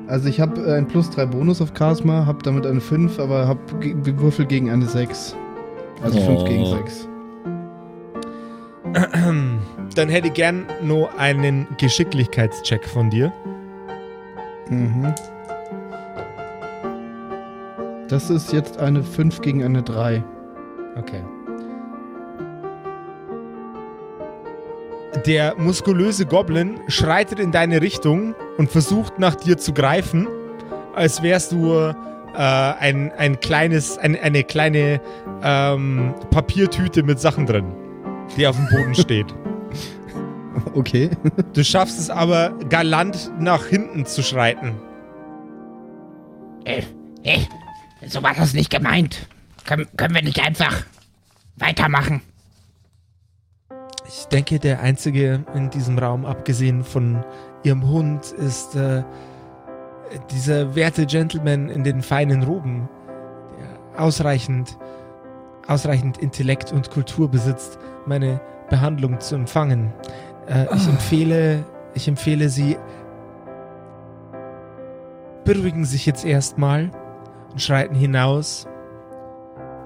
also ich habe ein plus 3 Bonus auf Charisma, habe damit eine 5, aber habe Würfel gegen eine 6. Also 5
Oh.
gegen 6.
Dann hätte ich gern nur einen Geschicklichkeitscheck von dir.
Mhm. Das ist jetzt eine 5 gegen eine 3.
Okay. Der muskulöse Goblin schreitet in deine Richtung und versucht nach dir zu greifen, als wärst du äh, ein, ein kleines, ein, eine kleine ähm, Papiertüte mit Sachen drin, die auf dem Boden steht.
Okay.
Du schaffst es aber galant nach hinten zu schreiten.
Äh, äh, so war das nicht gemeint. Können, können wir nicht einfach weitermachen?
Ich denke, der einzige in diesem Raum, abgesehen von ihrem Hund, ist äh, dieser werte Gentleman in den feinen Roben, der ausreichend, ausreichend Intellekt und Kultur besitzt, meine Behandlung zu empfangen. Äh, ich empfehle, ich empfehle Sie, beruhigen sich jetzt erstmal und schreiten hinaus.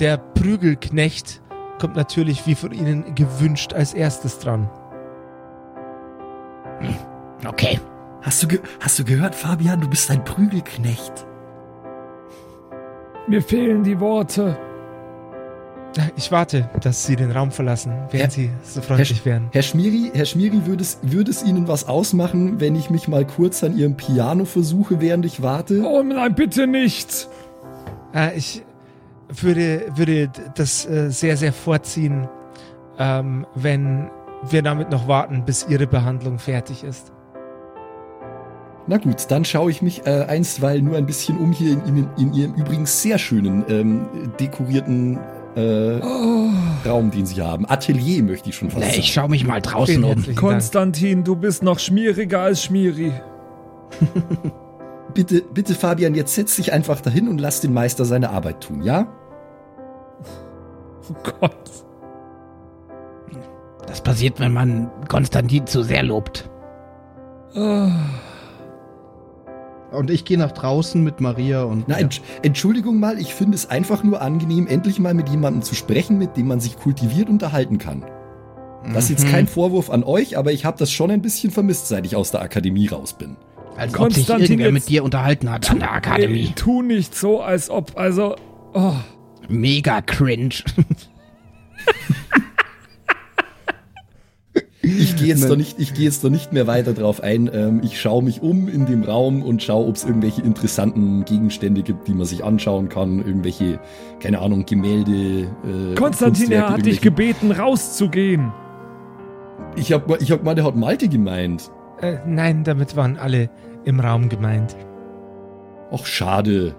Der Prügelknecht kommt natürlich wie von Ihnen gewünscht als erstes dran.
Okay.
Hast du, ge hast du gehört, Fabian? Du bist ein Prügelknecht.
Mir fehlen die Worte.
Ich warte, dass Sie den Raum verlassen, wenn
Herr-
Sie so freundlich wären.
Herr Schmiri, Herr Schmiri, würde es, würde es Ihnen was ausmachen, wenn ich mich mal kurz an Ihrem Piano versuche, während ich warte?
Oh nein, bitte nicht.
Äh, ich würde, würde das äh, sehr, sehr vorziehen, ähm, wenn wir damit noch warten, bis Ihre Behandlung fertig ist.
Na gut, dann schaue ich mich äh, einstweilen nur ein bisschen um hier in, in, in Ihrem übrigens sehr schönen, ähm, dekorierten äh, Raum, den Sie haben. Atelier möchte ich schon fast
Nee,
sagen.
ich schaue mich mal draußen um.
Dank.
Konstantin, du bist noch schmieriger als Schmieri.
Bitte, bitte, Fabian, jetzt setz dich einfach dahin und lass den Meister seine Arbeit tun, ja?
Oh Gott.
Das passiert, wenn man Konstantin zu sehr lobt.
Und ich gehe nach draußen mit Maria und.
Na, Entsch- Entschuldigung mal, ich finde es einfach nur angenehm, endlich mal mit jemandem zu sprechen, mit dem man sich kultiviert unterhalten kann. Das ist jetzt
Mhm.
kein Vorwurf an euch, aber ich habe das schon ein bisschen vermisst, seit ich aus der Akademie raus bin.
Als ob sich
Konstantin,
irgendwer mit dir unterhalten hat an der Akademie.
Ey, tu nicht so, als ob, also. Oh.
Mega cringe.
Gehe jetzt, nicht, ich gehe jetzt doch nicht mehr weiter drauf ein. Ähm, ich schaue mich um in dem Raum und schaue, ob es irgendwelche interessanten Gegenstände gibt, die man sich anschauen kann. Irgendwelche, keine Ahnung, Gemälde. Äh,
Konstantin, er hat dich gebeten, rauszugehen.
Ich hab, ich hab gemeint, er hat Malte gemeint.
Äh, nein, damit waren alle im Raum gemeint.
Ach, schade.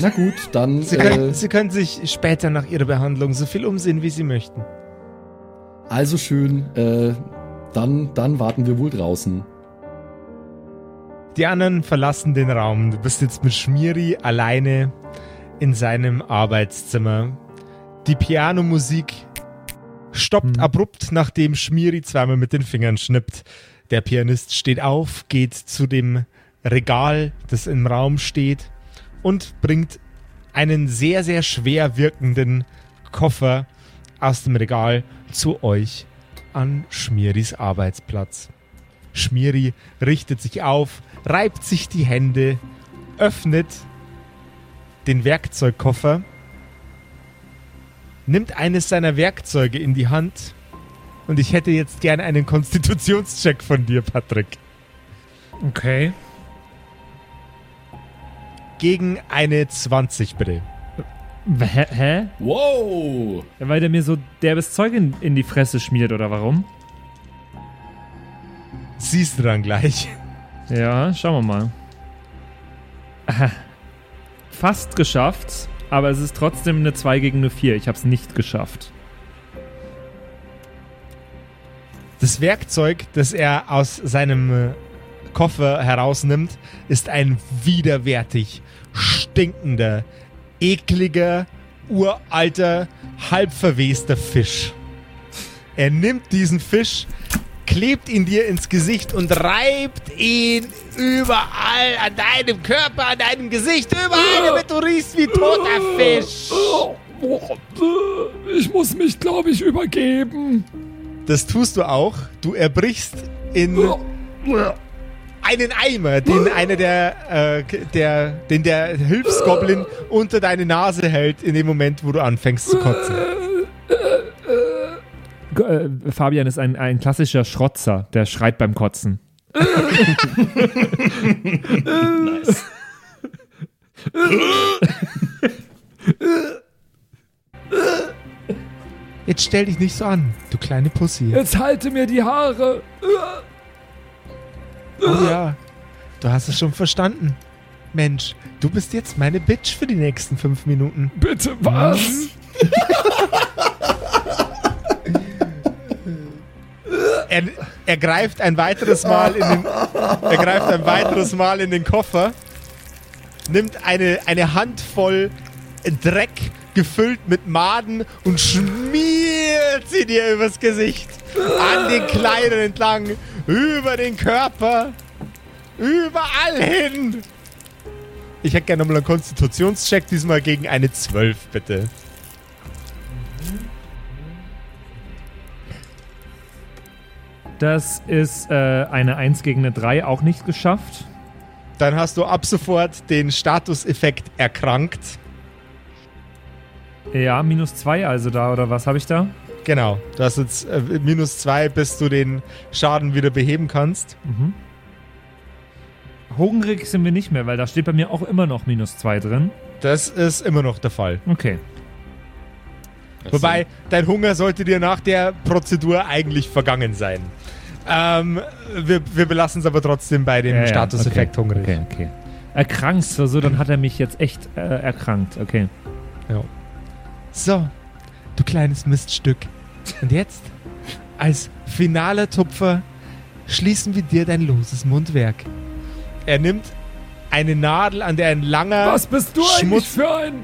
Na gut, dann.
Sie,
Äh,
können, Sie können sich später nach Ihrer Behandlung so viel umsehen, wie Sie möchten.
also schön. Äh, dann, dann warten wir wohl draußen.
Die anderen verlassen den Raum. Du bist jetzt mit Schmiri alleine in seinem Arbeitszimmer. Die Pianomusik stoppt
Hm.
abrupt, nachdem Schmiri zweimal mit den Fingern schnippt. Der Pianist steht auf, geht zu dem Regal, das im Raum steht, und bringt einen sehr, sehr schwer wirkenden Koffer aus dem Regal zu euch an Schmiris Arbeitsplatz. Schmiri richtet sich auf, reibt sich die Hände, öffnet den Werkzeugkoffer, nimmt eines seiner Werkzeuge in die Hand und ich hätte jetzt gerne einen Konstitutionscheck von dir, Patrick.
Okay.
Gegen eine 20, bitte.
Hä? Hä?
Wow!
Ja, Weil der mir so derbes Zeug in, in die Fresse schmiert, oder warum?
Siehst du dann gleich.
Ja, schauen wir mal. Aha. Fast geschafft, aber es ist trotzdem eine 2 gegen eine 4. Ich habe es nicht geschafft.
Das Werkzeug, das er aus seinem äh, Koffer herausnimmt, ist ein widerwärtig stinkender, ekliger, uralter, halb verwester Fisch. Er nimmt diesen Fisch, klebt ihn dir ins Gesicht und reibt ihn überall an deinem Körper, an deinem Gesicht, überall, damit du riechst wie toter Fisch.
Ich muss mich, glaube ich, übergeben.
Das tust du auch. Du erbrichst in einen Eimer, den einer der, äh, der, den der Hilfsgoblin unter deine Nase hält, in dem Moment, wo du anfängst zu kotzen.
Äh, Fabian ist ein, ein klassischer Schrotzer, der schreit beim Kotzen.
Nice.
Jetzt stell dich nicht so an, du kleine Pussy.
Jetzt halte mir die Haare.
Oh ja, du hast es schon verstanden. Mensch, du bist jetzt meine Bitch für die nächsten fünf Minuten.
Bitte was?
Er, er greift ein weiteres Mal in den, er greift ein weiteres Mal in den Koffer, nimmt eine, eine Handvoll Dreck gefüllt mit Maden und schmiert sie dir übers Gesicht, an den Kleidern entlang, über den Körper, überall hin. Ich hätte gerne nochmal einen Konstitutionscheck, diesmal gegen eine 12, bitte.
Das ist äh, eine 1 gegen eine 3, auch nicht geschafft.
Dann hast du ab sofort den Statuseffekt erkrankt.
Ja, minus 2 also da, oder was habe ich da?
Genau, du hast jetzt äh, minus zwei, bis du den Schaden wieder beheben kannst.
Mhm. Hungrig sind wir nicht mehr, weil da steht bei mir auch immer noch minus 2 drin.
Das ist immer noch der Fall.
Okay.
Wobei, dein Hunger sollte dir nach der Prozedur eigentlich vergangen sein. Ähm, wir, wir belassen es aber trotzdem bei dem
Ja, ja,
Statuseffekt
okay.
hungrig.
Okay, okay. Erkrankt, so, so, dann hat er mich jetzt echt äh, erkrankt. Okay.
So, du kleines Miststück. Und jetzt, als finaler Tupfer, schließen wir dir dein loses Mundwerk. Er nimmt eine Nadel, an der ein langer,
Was bist du eigentlich
Schmutz-
für ein,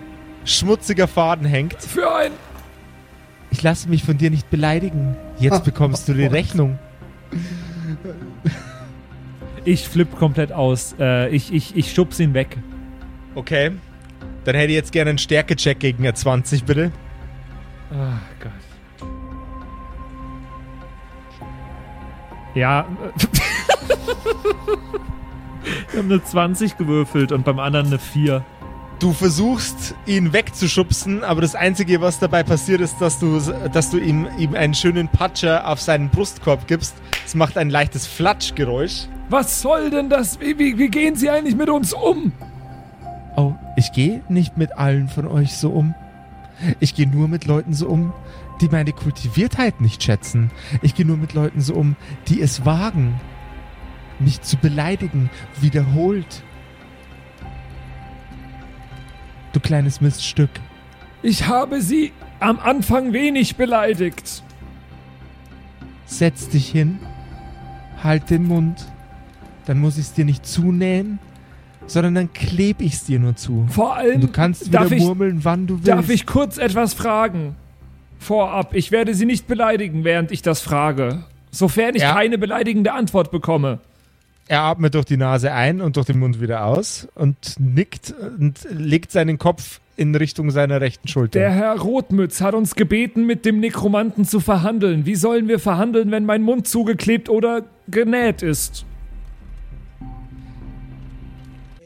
schmutziger Faden hängt.
für ein...
Ich lasse mich von dir nicht beleidigen. Jetzt bekommst du die Rechnung.
Ich flipp komplett aus. Äh, ich, ich, ich schubs ihn weg.
Okay. Dann hätte ich jetzt gerne einen Stärkecheck gegen eine 20, bitte.
Ach Gott. Ja. Wir haben eine 20 gewürfelt und beim anderen eine 4.
Du versuchst, ihn wegzuschubsen, aber das Einzige, was dabei passiert, ist, dass du, dass du ihm, ihm einen schönen Patscher auf seinen Brustkorb gibst. Es macht ein leichtes Flatschgeräusch.
Was soll denn das? Wie, wie, wie gehen Sie eigentlich mit uns um?
Oh, ich gehe nicht mit allen von euch so um. Ich gehe nur mit Leuten so um, die meine Kultiviertheit nicht schätzen. Ich gehe nur mit Leuten so um, die es wagen, mich zu beleidigen, wiederholt. Du kleines Miststück.
Ich habe sie am Anfang wenig beleidigt.
Setz dich hin, halt den Mund. Dann muss ich es dir nicht zunähen, sondern dann kleb ich es dir nur zu.
Vor allem
Und du kannst wieder
ich,
murmeln, wann du willst.
darf ich kurz etwas fragen. Vorab, ich werde sie nicht beleidigen, während ich das frage. Sofern ich
Ja.
keine beleidigende Antwort bekomme.
Er atmet durch die Nase ein und durch den Mund wieder aus und nickt und legt seinen Kopf in Richtung seiner rechten Schulter.
Der Herr Rotmütz hat uns gebeten, mit dem Nekromanten zu verhandeln. Wie sollen wir verhandeln, wenn mein Mund zugeklebt oder genäht ist?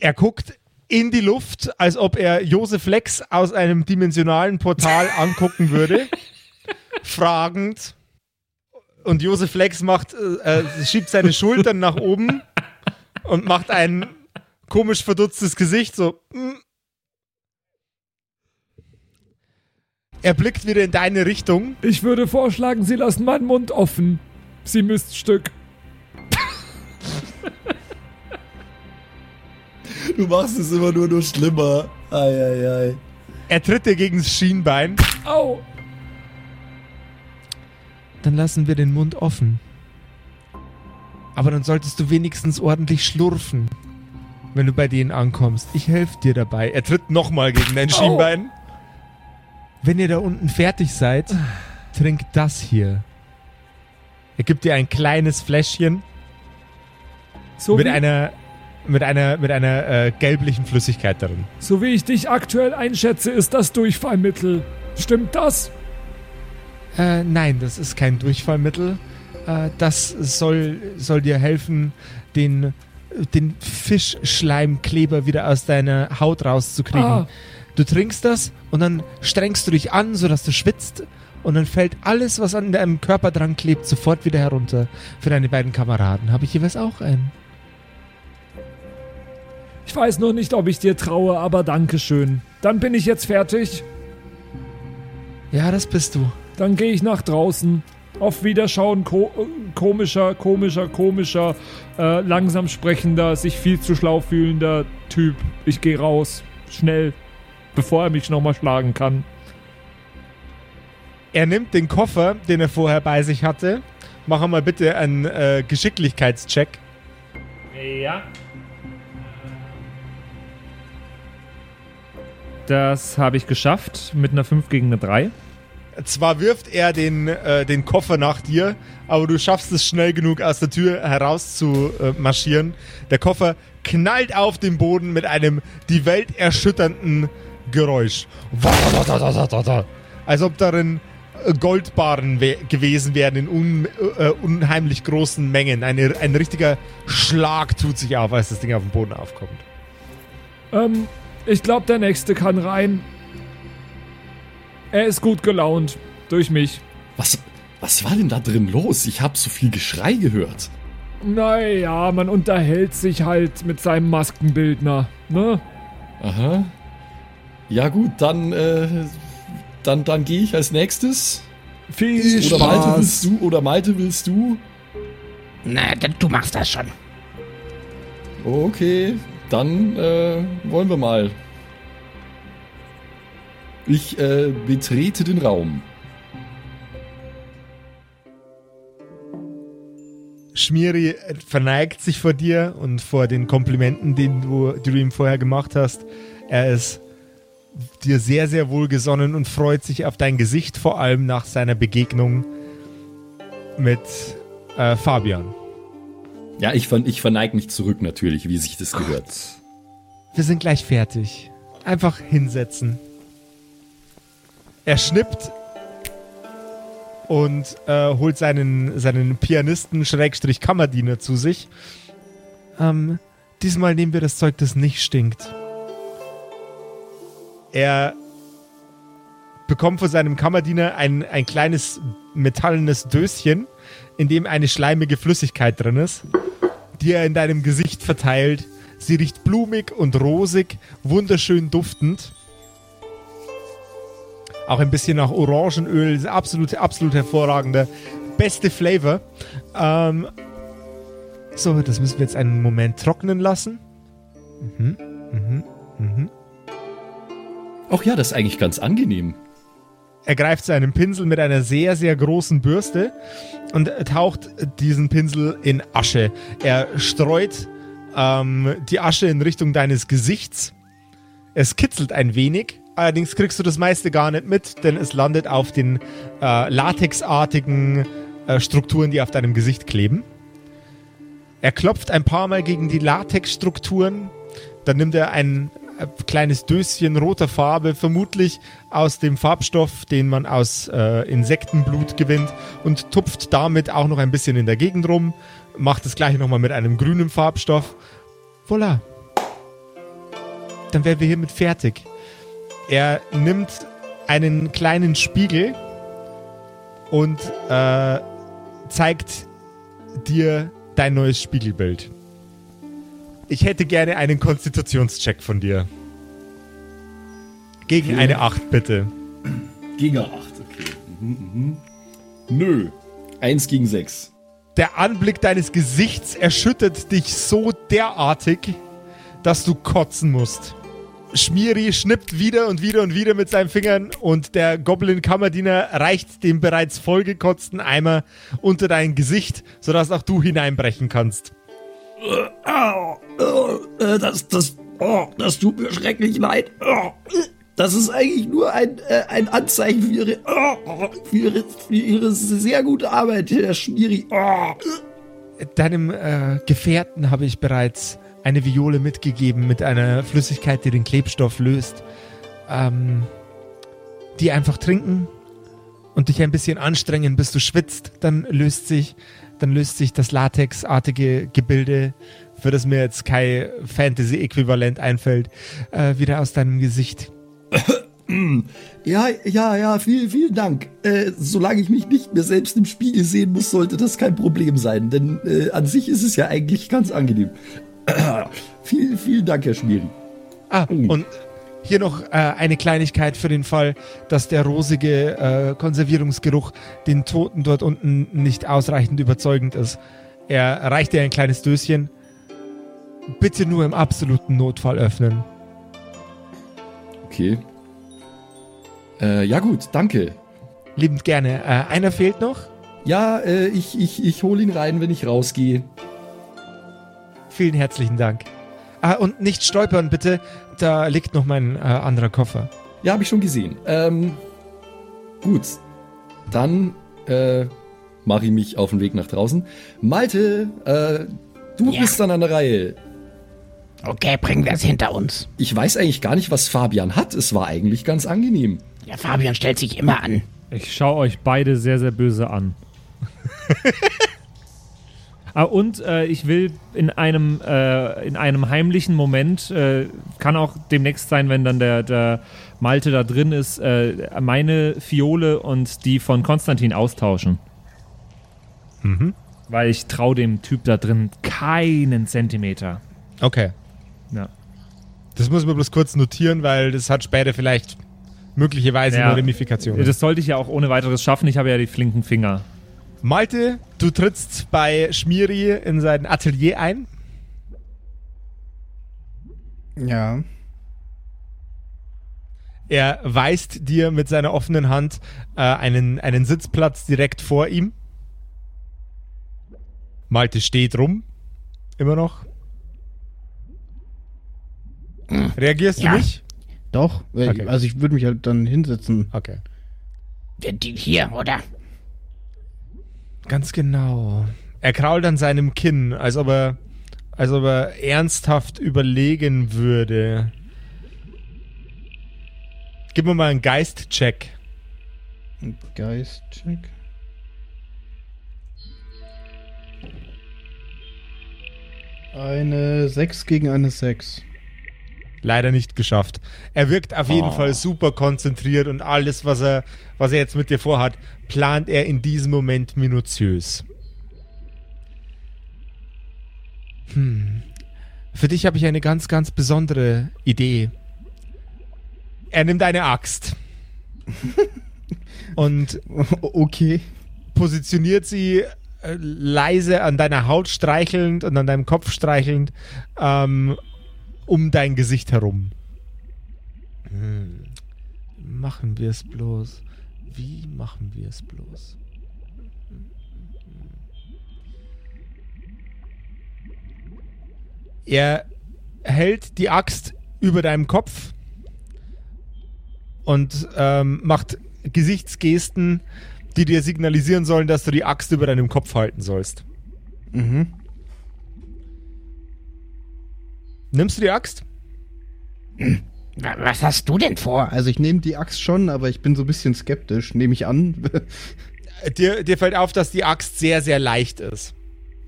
er guckt in die Luft, als ob er Josef Lex aus einem dimensionalen Portal angucken würde. fragend. Und Josef Lex macht, äh, äh, schiebt seine Schultern nach oben und macht ein komisch verdutztes Gesicht, so. mm. Er blickt wieder in deine Richtung.
Ich würde vorschlagen, Sie lassen meinen Mund offen. Sie Miststück.
Du machst es immer nur nur schlimmer. Eieiei.
Er tritt dir gegen das Schienbein.
Au!
Dann lassen wir den Mund offen. Aber dann solltest du wenigstens ordentlich schlurfen, wenn du bei denen ankommst. Ich helfe dir dabei. Er tritt nochmal gegen dein Schienbein. Wenn ihr da unten fertig seid, trink das hier. Er gibt dir ein kleines Fläschchen
So,
mit
wie,
einer mit einer mit einer äh, gelblichen Flüssigkeit darin.
so wie ich dich aktuell einschätze, ist das Durchfallmittel. Stimmt das?
Äh, nein, das ist kein Durchfallmittel. Äh, das soll, soll dir helfen, den, den Fischschleimkleber wieder aus deiner Haut rauszukriegen.
Ah.
Du trinkst das und dann strengst du dich an, sodass du schwitzt. Und dann fällt alles, was an deinem Körper dran klebt, sofort wieder herunter. Für deine beiden Kameraden habe ich jeweils auch einen.
Ich weiß noch nicht, ob ich dir traue, aber danke schön. Dann bin ich jetzt fertig.
Ja, das bist du.
Dann gehe ich nach draußen. Auf Wiederschauen, ko äh, komischer, komischer, komischer, äh, langsam sprechender, sich viel zu schlau fühlender Typ. Ich gehe raus. Schnell. Bevor er mich nochmal schlagen kann.
Er nimmt den Koffer, den er vorher bei sich hatte. Mach mal bitte einen äh, Geschicklichkeitscheck.
Ja. Das habe ich geschafft mit einer 5 gegen eine 3.
Zwar wirft er den, äh, den Koffer nach dir, aber du schaffst es schnell genug aus der Tür heraus zu äh, marschieren. Der Koffer knallt auf den Boden mit einem die Welt erschütternden Geräusch. Als ob darin äh, Goldbarren we gewesen wären in un äh, unheimlich großen Mengen. Eine, ein richtiger Schlag tut sich auf, als das Ding auf den Boden aufkommt.
Ähm, ich glaube, der nächste kann rein. Er ist gut gelaunt. Durch mich.
Was, was war denn da drin los? Ich habe so viel Geschrei gehört.
Naja, man unterhält sich halt mit seinem Maskenbildner, ne?
Aha. Ja gut, dann, äh, dann, dann gehe ich als nächstes.
Viel
Oder Malte
Spaß.
willst du? Oder Malte willst du?
Na, du machst das schon.
Okay, dann äh, wollen wir mal. Ich äh, betrete den Raum.
Schmiri verneigt sich vor dir und vor den Komplimenten, den du, die du ihm vorher gemacht hast. Er ist dir sehr, sehr wohlgesonnen und freut sich auf dein Gesicht, vor allem nach seiner Begegnung mit äh, Fabian.
Ja, ich, ver ich verneige mich zurück natürlich, wie sich das gehört.
Wir sind gleich fertig. Einfach hinsetzen. Er schnippt und äh, holt seinen, seinen Pianisten Schrägstrich Kammerdiener zu sich. Ähm, diesmal nehmen wir das Zeug, das nicht stinkt. Er bekommt von seinem Kammerdiener ein, ein kleines metallenes Döschen, in dem eine schleimige Flüssigkeit drin ist, die er in deinem Gesicht verteilt. Sie riecht blumig und rosig, wunderschön duftend. Auch ein bisschen nach Orangenöl. Absolut, absolut hervorragender. Beste Flavor. Ähm, so, das müssen wir jetzt einen Moment trocknen lassen. Mhm, mhm, mhm.
Ach ja, das ist eigentlich ganz angenehm.
Er greift zu einem Pinsel mit einer sehr, sehr großen Bürste und taucht diesen Pinsel in Asche. Er streut ähm, die Asche in Richtung deines Gesichts. Es kitzelt ein wenig, allerdings kriegst du das meiste gar nicht mit, denn es landet auf den äh, latexartigen äh, Strukturen, die auf deinem Gesicht kleben. Er klopft ein paar Mal gegen die Latexstrukturen, dann nimmt er ein kleines Döschen roter Farbe, vermutlich aus dem Farbstoff, den man aus äh, Insektenblut gewinnt, und tupft damit auch noch ein bisschen in der Gegend rum, macht das gleiche nochmal mit einem grünen Farbstoff. Voila. Dann wären wir hiermit fertig. Er nimmt einen kleinen Spiegel und äh, zeigt dir dein neues Spiegelbild. Ich hätte gerne einen Konstitutionscheck von dir. Gegen
Okay.
eine 8, bitte.
Giga 8, okay. Mhm, mhm. Nö. 1 gegen 6.
Der Anblick deines Gesichts erschüttert dich so derartig, dass du kotzen musst. Schmieri schnippt wieder und wieder und wieder mit seinen Fingern und der Goblin-Kammerdiener reicht den bereits vollgekotzten Eimer unter dein Gesicht, sodass auch du hineinbrechen kannst.
Äh, das, das, oh, das tut mir schrecklich leid. Oh, das ist eigentlich nur ein, äh, ein Anzeichen für ihre, oh, für ihre, für ihre sehr gute Arbeit, Herr Schmieri. Oh.
Deinem äh, Gefährten habe ich bereits eine Viole mitgegeben mit einer Flüssigkeit, die den Klebstoff löst. Ähm, die einfach trinken und dich ein bisschen anstrengen, bis du schwitzt. Dann löst sich, dann löst sich das latexartige Gebilde, für das mir jetzt kein Fantasy-Äquivalent einfällt, äh, wieder aus deinem Gesicht.
Ja, ja, ja, vielen, vielen Dank. Äh, solange ich mich nicht mehr selbst im Spiegel sehen muss, sollte das kein Problem sein, denn äh, an sich ist es ja eigentlich ganz angenehm. vielen, vielen Dank, Herr Schmieri.
Ah, und hier noch äh, eine Kleinigkeit für den Fall, dass der rosige äh, Konservierungsgeruch den Toten dort unten nicht ausreichend überzeugend ist. Er reicht dir ein kleines Döschen. Bitte nur im absoluten Notfall öffnen.
Okay. Äh, ja gut, danke.
Liebend gerne. Äh, einer fehlt noch.
Ja, äh, ich, ich, ich hole ihn rein, wenn ich rausgehe.
Vielen herzlichen Dank. Ah, und nicht stolpern, bitte. Da liegt noch mein äh, anderer Koffer.
Ja, habe ich schon gesehen. Ähm, gut. Dann äh, mache ich mich auf den Weg nach draußen. Malte, äh, du
Ja.
bist dann an der Reihe.
Okay, bringen wir es hinter uns.
Ich weiß eigentlich gar nicht, was Fabian hat. Es war eigentlich ganz angenehm.
Ja, Fabian stellt sich immer an.
Ich schaue euch beide sehr, sehr böse an. ah, und äh, ich will in einem, äh, in einem heimlichen Moment, äh, kann auch demnächst sein, wenn dann der, der Malte da drin ist, äh, meine Fiole und die von Konstantin austauschen. Weil ich traue dem Typ da drin keinen Zentimeter.
Okay.
Ja.
Das muss man bloß kurz notieren, weil das hat später vielleicht möglicherweise
Ja.
eine Ramifikation.
Das sollte ich ja auch ohne weiteres schaffen. Ich habe ja die flinken Finger.
Malte, du trittst bei Schmiri in sein Atelier ein.
Ja.
Er weist dir mit seiner offenen Hand äh, einen, einen Sitzplatz direkt vor ihm. Malte steht rum. Immer noch. Reagierst
Ja.
du nicht?
Doch.
Okay.
Also ich würde mich halt dann hinsetzen.
Okay.
Die- die Hier, oder?
Ganz genau. Er krault an seinem Kinn, als ob er, als ob er ernsthaft überlegen würde. Gib mir mal einen Geist-Check.
Geist-Check. Eine 6 gegen eine 6.
Leider nicht geschafft. Er wirkt auf jeden Fall super konzentriert und alles, was er, was er jetzt mit dir vorhat, plant er in diesem Moment minutiös. Hm. Für dich habe ich eine ganz, ganz besondere Idee. Er nimmt eine Axt. und
Okay.
positioniert sie äh, leise an deiner Haut streichelnd und an deinem Kopf streichelnd ähm, um dein Gesicht herum. Hm. Machen wir es bloß. Wie machen wir es bloß? Er hält die Axt über deinem Kopf und ähm, macht Gesichtsgesten, die dir signalisieren sollen, dass du die Axt über deinem Kopf halten sollst.
Mhm.
Nimmst du die Axt?
Wa- Was hast du denn vor?
Also ich nehme die Axt schon, aber ich bin so ein bisschen skeptisch, nehme ich an.
Dir, dir fällt auf, dass die Axt sehr, sehr leicht ist.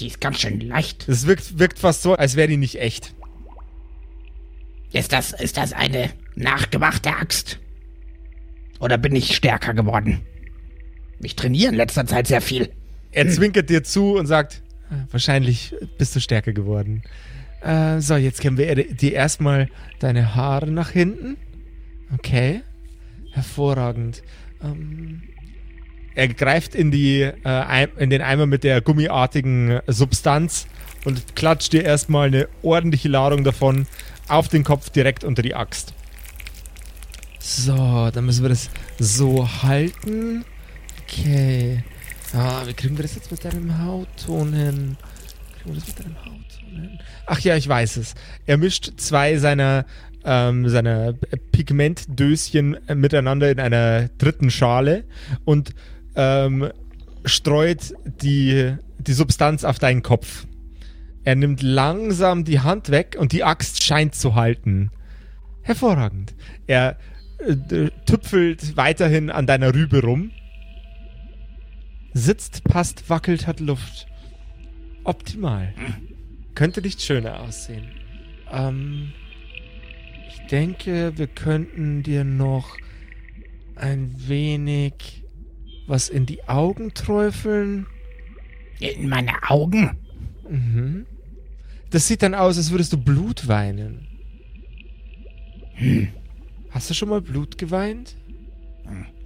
Die ist ganz schön leicht.
Es wirkt, wirkt fast so, als wäre die nicht echt.
Ist das, ist das eine nachgemachte Axt? Oder bin ich stärker geworden? Ich trainiere in letzter Zeit sehr viel.
Er zwinkert dir zu und sagt, "Ah, wahrscheinlich bist du stärker geworden. Äh, so, jetzt können wir dir erstmal deine Haare nach hinten. Okay. Hervorragend. Ähm, er greift in, die, äh, in den Eimer mit der gummiartigen Substanz und klatscht dir erstmal eine ordentliche Ladung davon auf den Kopf direkt unter die Axt. So, dann müssen wir das so halten. Okay. Ah, wie kriegen wir das jetzt mit deinem Hautton hin? Kriegen wir das mit deinem Hautton? Ach ja, ich weiß es. Er mischt zwei seiner, ähm, seiner Pigmentdöschen miteinander in einer dritten Schale und ähm, streut die, die Substanz auf deinen Kopf. Er nimmt langsam die Hand weg und die Axt scheint zu halten. Hervorragend. Er äh, tüpfelt weiterhin an deiner Rübe rum. Sitzt, passt, wackelt, hat Luft. Optimal. Könnte nicht schöner aussehen. Ähm, ich denke, wir könnten dir noch ein wenig was in die Augen träufeln.
In meine Augen?
Mhm. Das sieht dann aus, als würdest du Blut weinen. Hast du schon mal Blut geweint?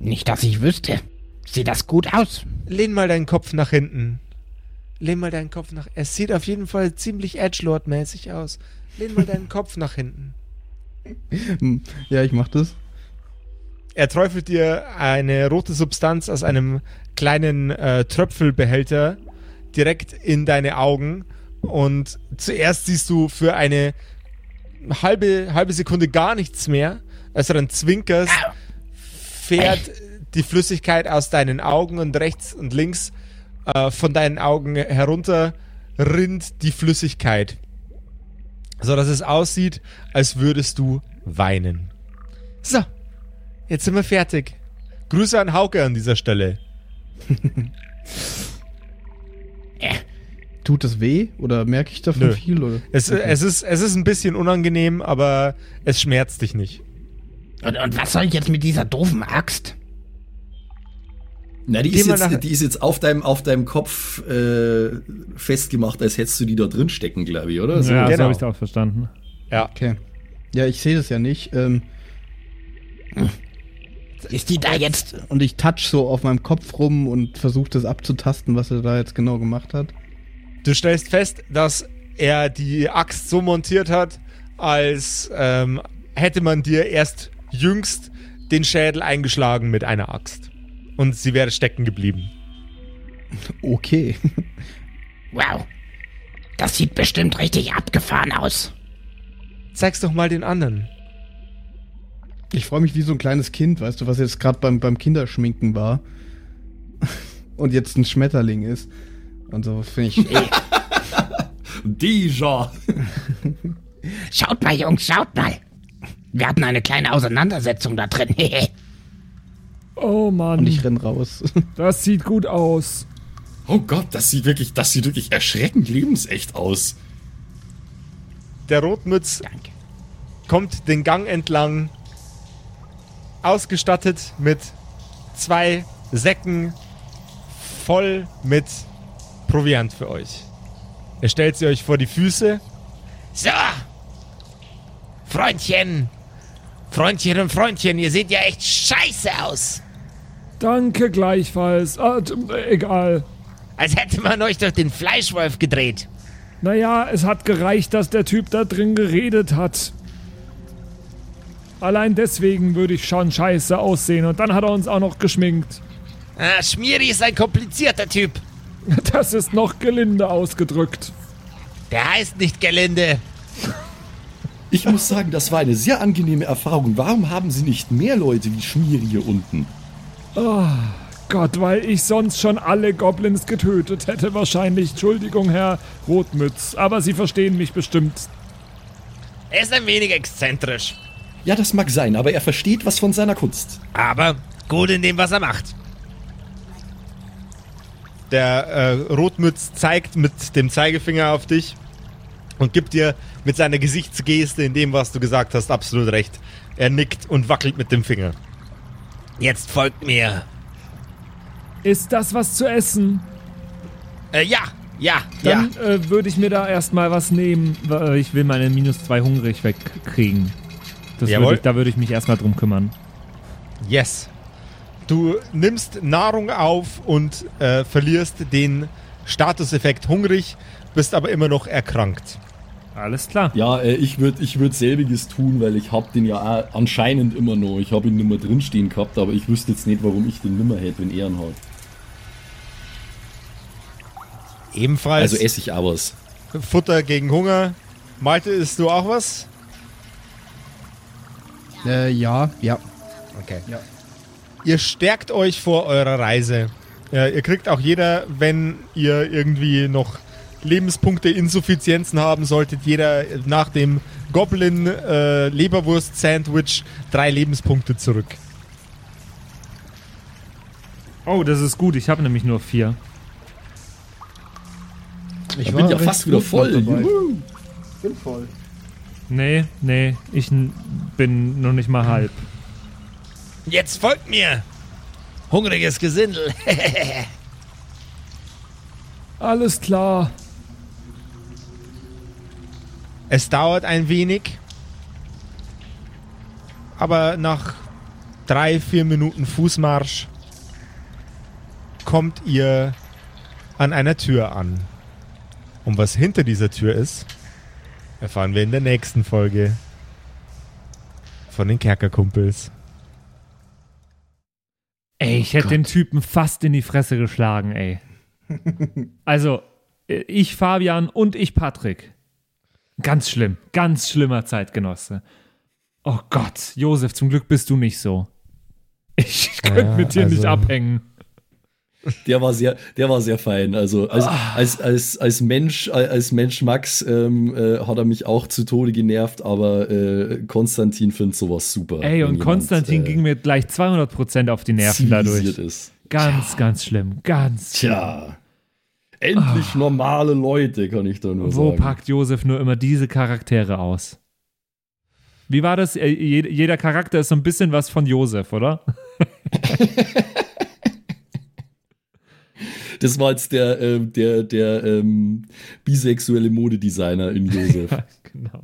Nicht, dass ich wüsste. Sieht das gut aus?
Lehn mal deinen Kopf nach hinten. Lehn mal deinen Kopf nach. Es sieht auf jeden Fall ziemlich Edgelord-mäßig aus. Lehn mal deinen Kopf nach hinten.
Ja, ich mach das.
Er träufelt dir eine rote Substanz aus einem kleinen äh, Tröpfelbehälter direkt in deine Augen. Und zuerst siehst du für eine halbe, halbe Sekunde gar nichts mehr. Als du dann zwinkerst, fährt die Flüssigkeit aus deinen Augen und rechts und links äh, von deinen Augen herunter rinnt die Flüssigkeit. So dass es aussieht, als würdest du weinen. So, jetzt sind wir fertig. Grüße an Hauke an dieser Stelle.
Tut das weh? Oder merke ich davon
Nö.
viel? Oder?
Es, es, ist, es ist ein bisschen unangenehm, aber es schmerzt dich nicht.
Und, und was soll ich jetzt mit dieser doofen Axt?
Na, die ist, jetzt,
nach-
die ist jetzt auf deinem, auf deinem Kopf äh, festgemacht, als hättest du die da drin stecken, glaube ich, oder? So.
ja, so
genau.
habe ich es auch verstanden.
Ja.
Okay. Ja, ich sehe das ja nicht. Ähm,
Ist die da jetzt?
und ich touch so auf meinem Kopf rum und versuche das abzutasten, was er da jetzt genau gemacht hat.
Du stellst fest, dass er die Axt so montiert hat, als ähm, hätte man dir erst jüngst den Schädel eingeschlagen mit einer Axt. Und sie wäre stecken geblieben.
Okay.
Wow. Das sieht bestimmt richtig abgefahren aus.
Zeig's doch mal den anderen.
Ich freue mich wie so ein kleines Kind, weißt du, was jetzt gerade beim, beim Kinderschminken war. Und jetzt ein Schmetterling ist. Und so finde ich.
Deja.
Schaut mal, Jungs, schaut mal. Wir hatten eine kleine Auseinandersetzung da drin.
Oh Mann,
Und ich renn raus.
das sieht gut aus.
Oh Gott, das sieht wirklich, das sieht wirklich erschreckend lebensecht aus.
Der Rotmütz
Danke.
kommt den Gang entlang, ausgestattet mit zwei Säcken voll mit Proviant für euch. Er stellt sie euch vor die Füße.
So, Freundchen, Freundchen und Freundchen, ihr seht ja echt scheiße aus.
Danke gleichfalls. Ah, egal.
Als hätte man euch durch den Fleischwolf gedreht.
Naja, es hat gereicht, dass der Typ da drin geredet hat. Allein deswegen würde ich schon scheiße aussehen und dann hat er uns auch noch geschminkt.
Ah, Schmieri ist ein komplizierter Typ.
Das ist noch gelinde ausgedrückt.
Der heißt nicht Gelinde.
Ich muss sagen, das war eine sehr angenehme Erfahrung. Warum haben Sie nicht mehr Leute wie Schmieri hier unten?
Gott, weil ich sonst schon alle Goblins getötet hätte wahrscheinlich. Entschuldigung, Herr Rotmütz, aber Sie verstehen mich bestimmt.
Er ist ein wenig exzentrisch.
Ja, das mag sein, aber er versteht was von seiner Kunst.
Aber gut in dem, was er macht.
Der äh, Rotmütz zeigt mit dem Zeigefinger auf dich und gibt dir mit seiner Gesichtsgeste in dem, was du gesagt hast, absolut recht. Er nickt und wackelt mit dem Finger.
Jetzt folgt mir.
Ist das was zu essen?
Äh, ja, ja,
Dann
ja.
äh, würde ich mir da erstmal was nehmen. weil Ich will meine minus zwei hungrig wegkriegen. Das
Jawohl.
würde ich, da würde ich mich erstmal drum kümmern.
Yes. Du nimmst Nahrung auf und äh, verlierst den Statuseffekt hungrig, bist aber immer noch erkrankt.
Alles klar.
Ja, äh, ich würde ich würd selbiges tun, weil ich hab den ja anscheinend immer noch. Ich habe ihn nimmer drinstehen gehabt, aber ich wüsste jetzt nicht, warum ich den nimmer hätte, wenn er ihn hat.
Ebenfalls
Also esse ich auch was.
Futter gegen Hunger. Malte, isst du auch was?
Äh, ja, ja.
Okay.
Ja.
Ihr stärkt euch vor eurer Reise. Ja, ihr kriegt auch jeder, wenn ihr irgendwie noch Lebenspunkte, Insuffizienzen haben solltet, jeder nach dem Goblin äh, Leberwurst Sandwich drei Lebenspunkte zurück.
Oh, das ist gut. Ich habe nämlich nur vier.
Ich
bin ja fast wieder voll. Juhu.
bin voll.
Nee, nee, ich bin noch nicht mal halb.
Jetzt folgt mir. Hungriges Gesindel.
Alles klar.
Es dauert ein wenig, aber nach drei, vier Minuten Fußmarsch kommt ihr an einer Tür an. Und was hinter dieser Tür ist, erfahren wir in der nächsten Folge von den Kerkerkumpels.
Ey, ich hätte den Typen fast in die Fresse geschlagen, ey. Also, äh, ich Fabian und ich Patrick. Ganz schlimm, ganz schlimmer Zeitgenosse. Oh Gott, Josef, zum Glück bist du nicht so. Ich, könnte
Ja,
mit dir nicht
also-
abhängen.
Der war sehr, der war sehr fein. Also als, als, als, als Mensch, als Mensch Max ähm, äh, hat er mich auch zu Tode genervt, aber äh, Konstantin findet sowas super.
Ey, und
jemand,
Konstantin
äh,
ging mir gleich 200% auf die Nerven dadurch.
ist.
Ganz, ganz schlimm, ganz schlimm.
Tja. Endlich normale Leute, kann ich da nur
Wo
sagen.
packt Josef nur immer diese Charaktere aus? Wie war das? Äh, je- Jeder Charakter ist so ein bisschen was von Josef, oder?
Das war jetzt der, ähm, der, der ähm, bisexuelle Modedesigner in Josef.
genau.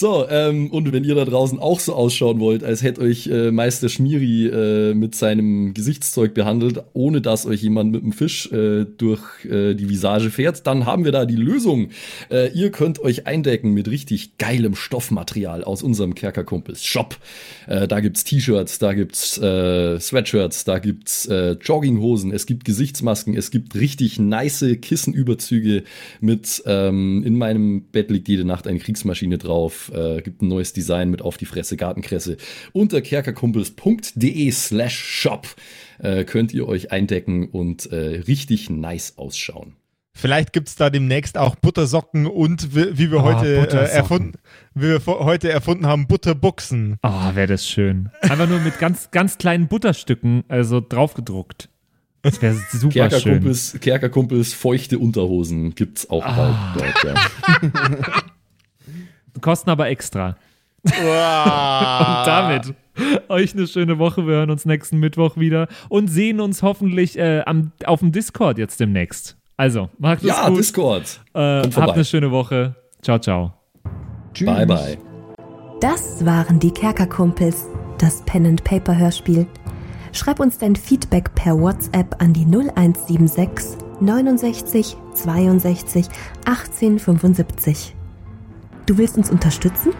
So, ähm, und wenn ihr da draußen auch so ausschauen wollt, als hätte euch äh, Meister Schmiri äh, mit seinem Gesichtszeug behandelt, ohne dass euch jemand mit dem Fisch äh, durch äh, die Visage fährt, dann haben wir da die Lösung. Äh, ihr könnt euch eindecken mit richtig geilem Stoffmaterial aus unserem Kerkerkumpels Shop. Äh, da gibt's T-Shirts, da gibt's Sweatshirts, da gibt's Jogginghosen, es gibt Gesichtsmasken, es gibt richtig nice Kissenüberzüge mit ähm, in meinem Bett liegt jede Nacht eine Kriegsmaschine drauf, äh, gibt ein neues Design mit auf die Fresse Gartenkresse. Unter kerkerkumpels.de slash shop äh, könnt ihr euch eindecken und äh, richtig nice ausschauen.
Vielleicht gibt es da demnächst auch Buttersocken und wie, wir
Ah,
heute äh, erfunden, wie wir heute erfunden haben, Butterbuchsen.
Oh, wäre das schön. Einfach nur mit ganz, ganz kleinen Butterstücken, also draufgedruckt. Das wäre super schön.
Kerkerkumpels, Kerkerkumpels feuchte Unterhosen gibt's auch
Ah.
bald. dort, ja.
Kosten aber extra.
Wow.
Und damit euch eine schöne Woche. Wir hören uns nächsten Mittwoch wieder und sehen uns hoffentlich äh, am, auf dem Discord jetzt demnächst. Also, macht es
ja,
gut.
Discord.
äh, habt eine schöne Woche. Ciao, ciao.
Tschüss.
Bye bye.
Das waren die Kerkerkumpels, das Pen and Paper Hörspiel. Schreib uns dein Feedback per WhatsApp an die 0176 69 62 18 75. Du willst uns unterstützen?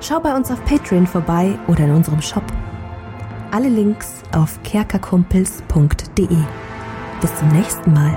Schau bei uns auf Patreon vorbei oder in unserem Shop. Alle Links auf kerkerkumpels.de. Bis zum nächsten Mal.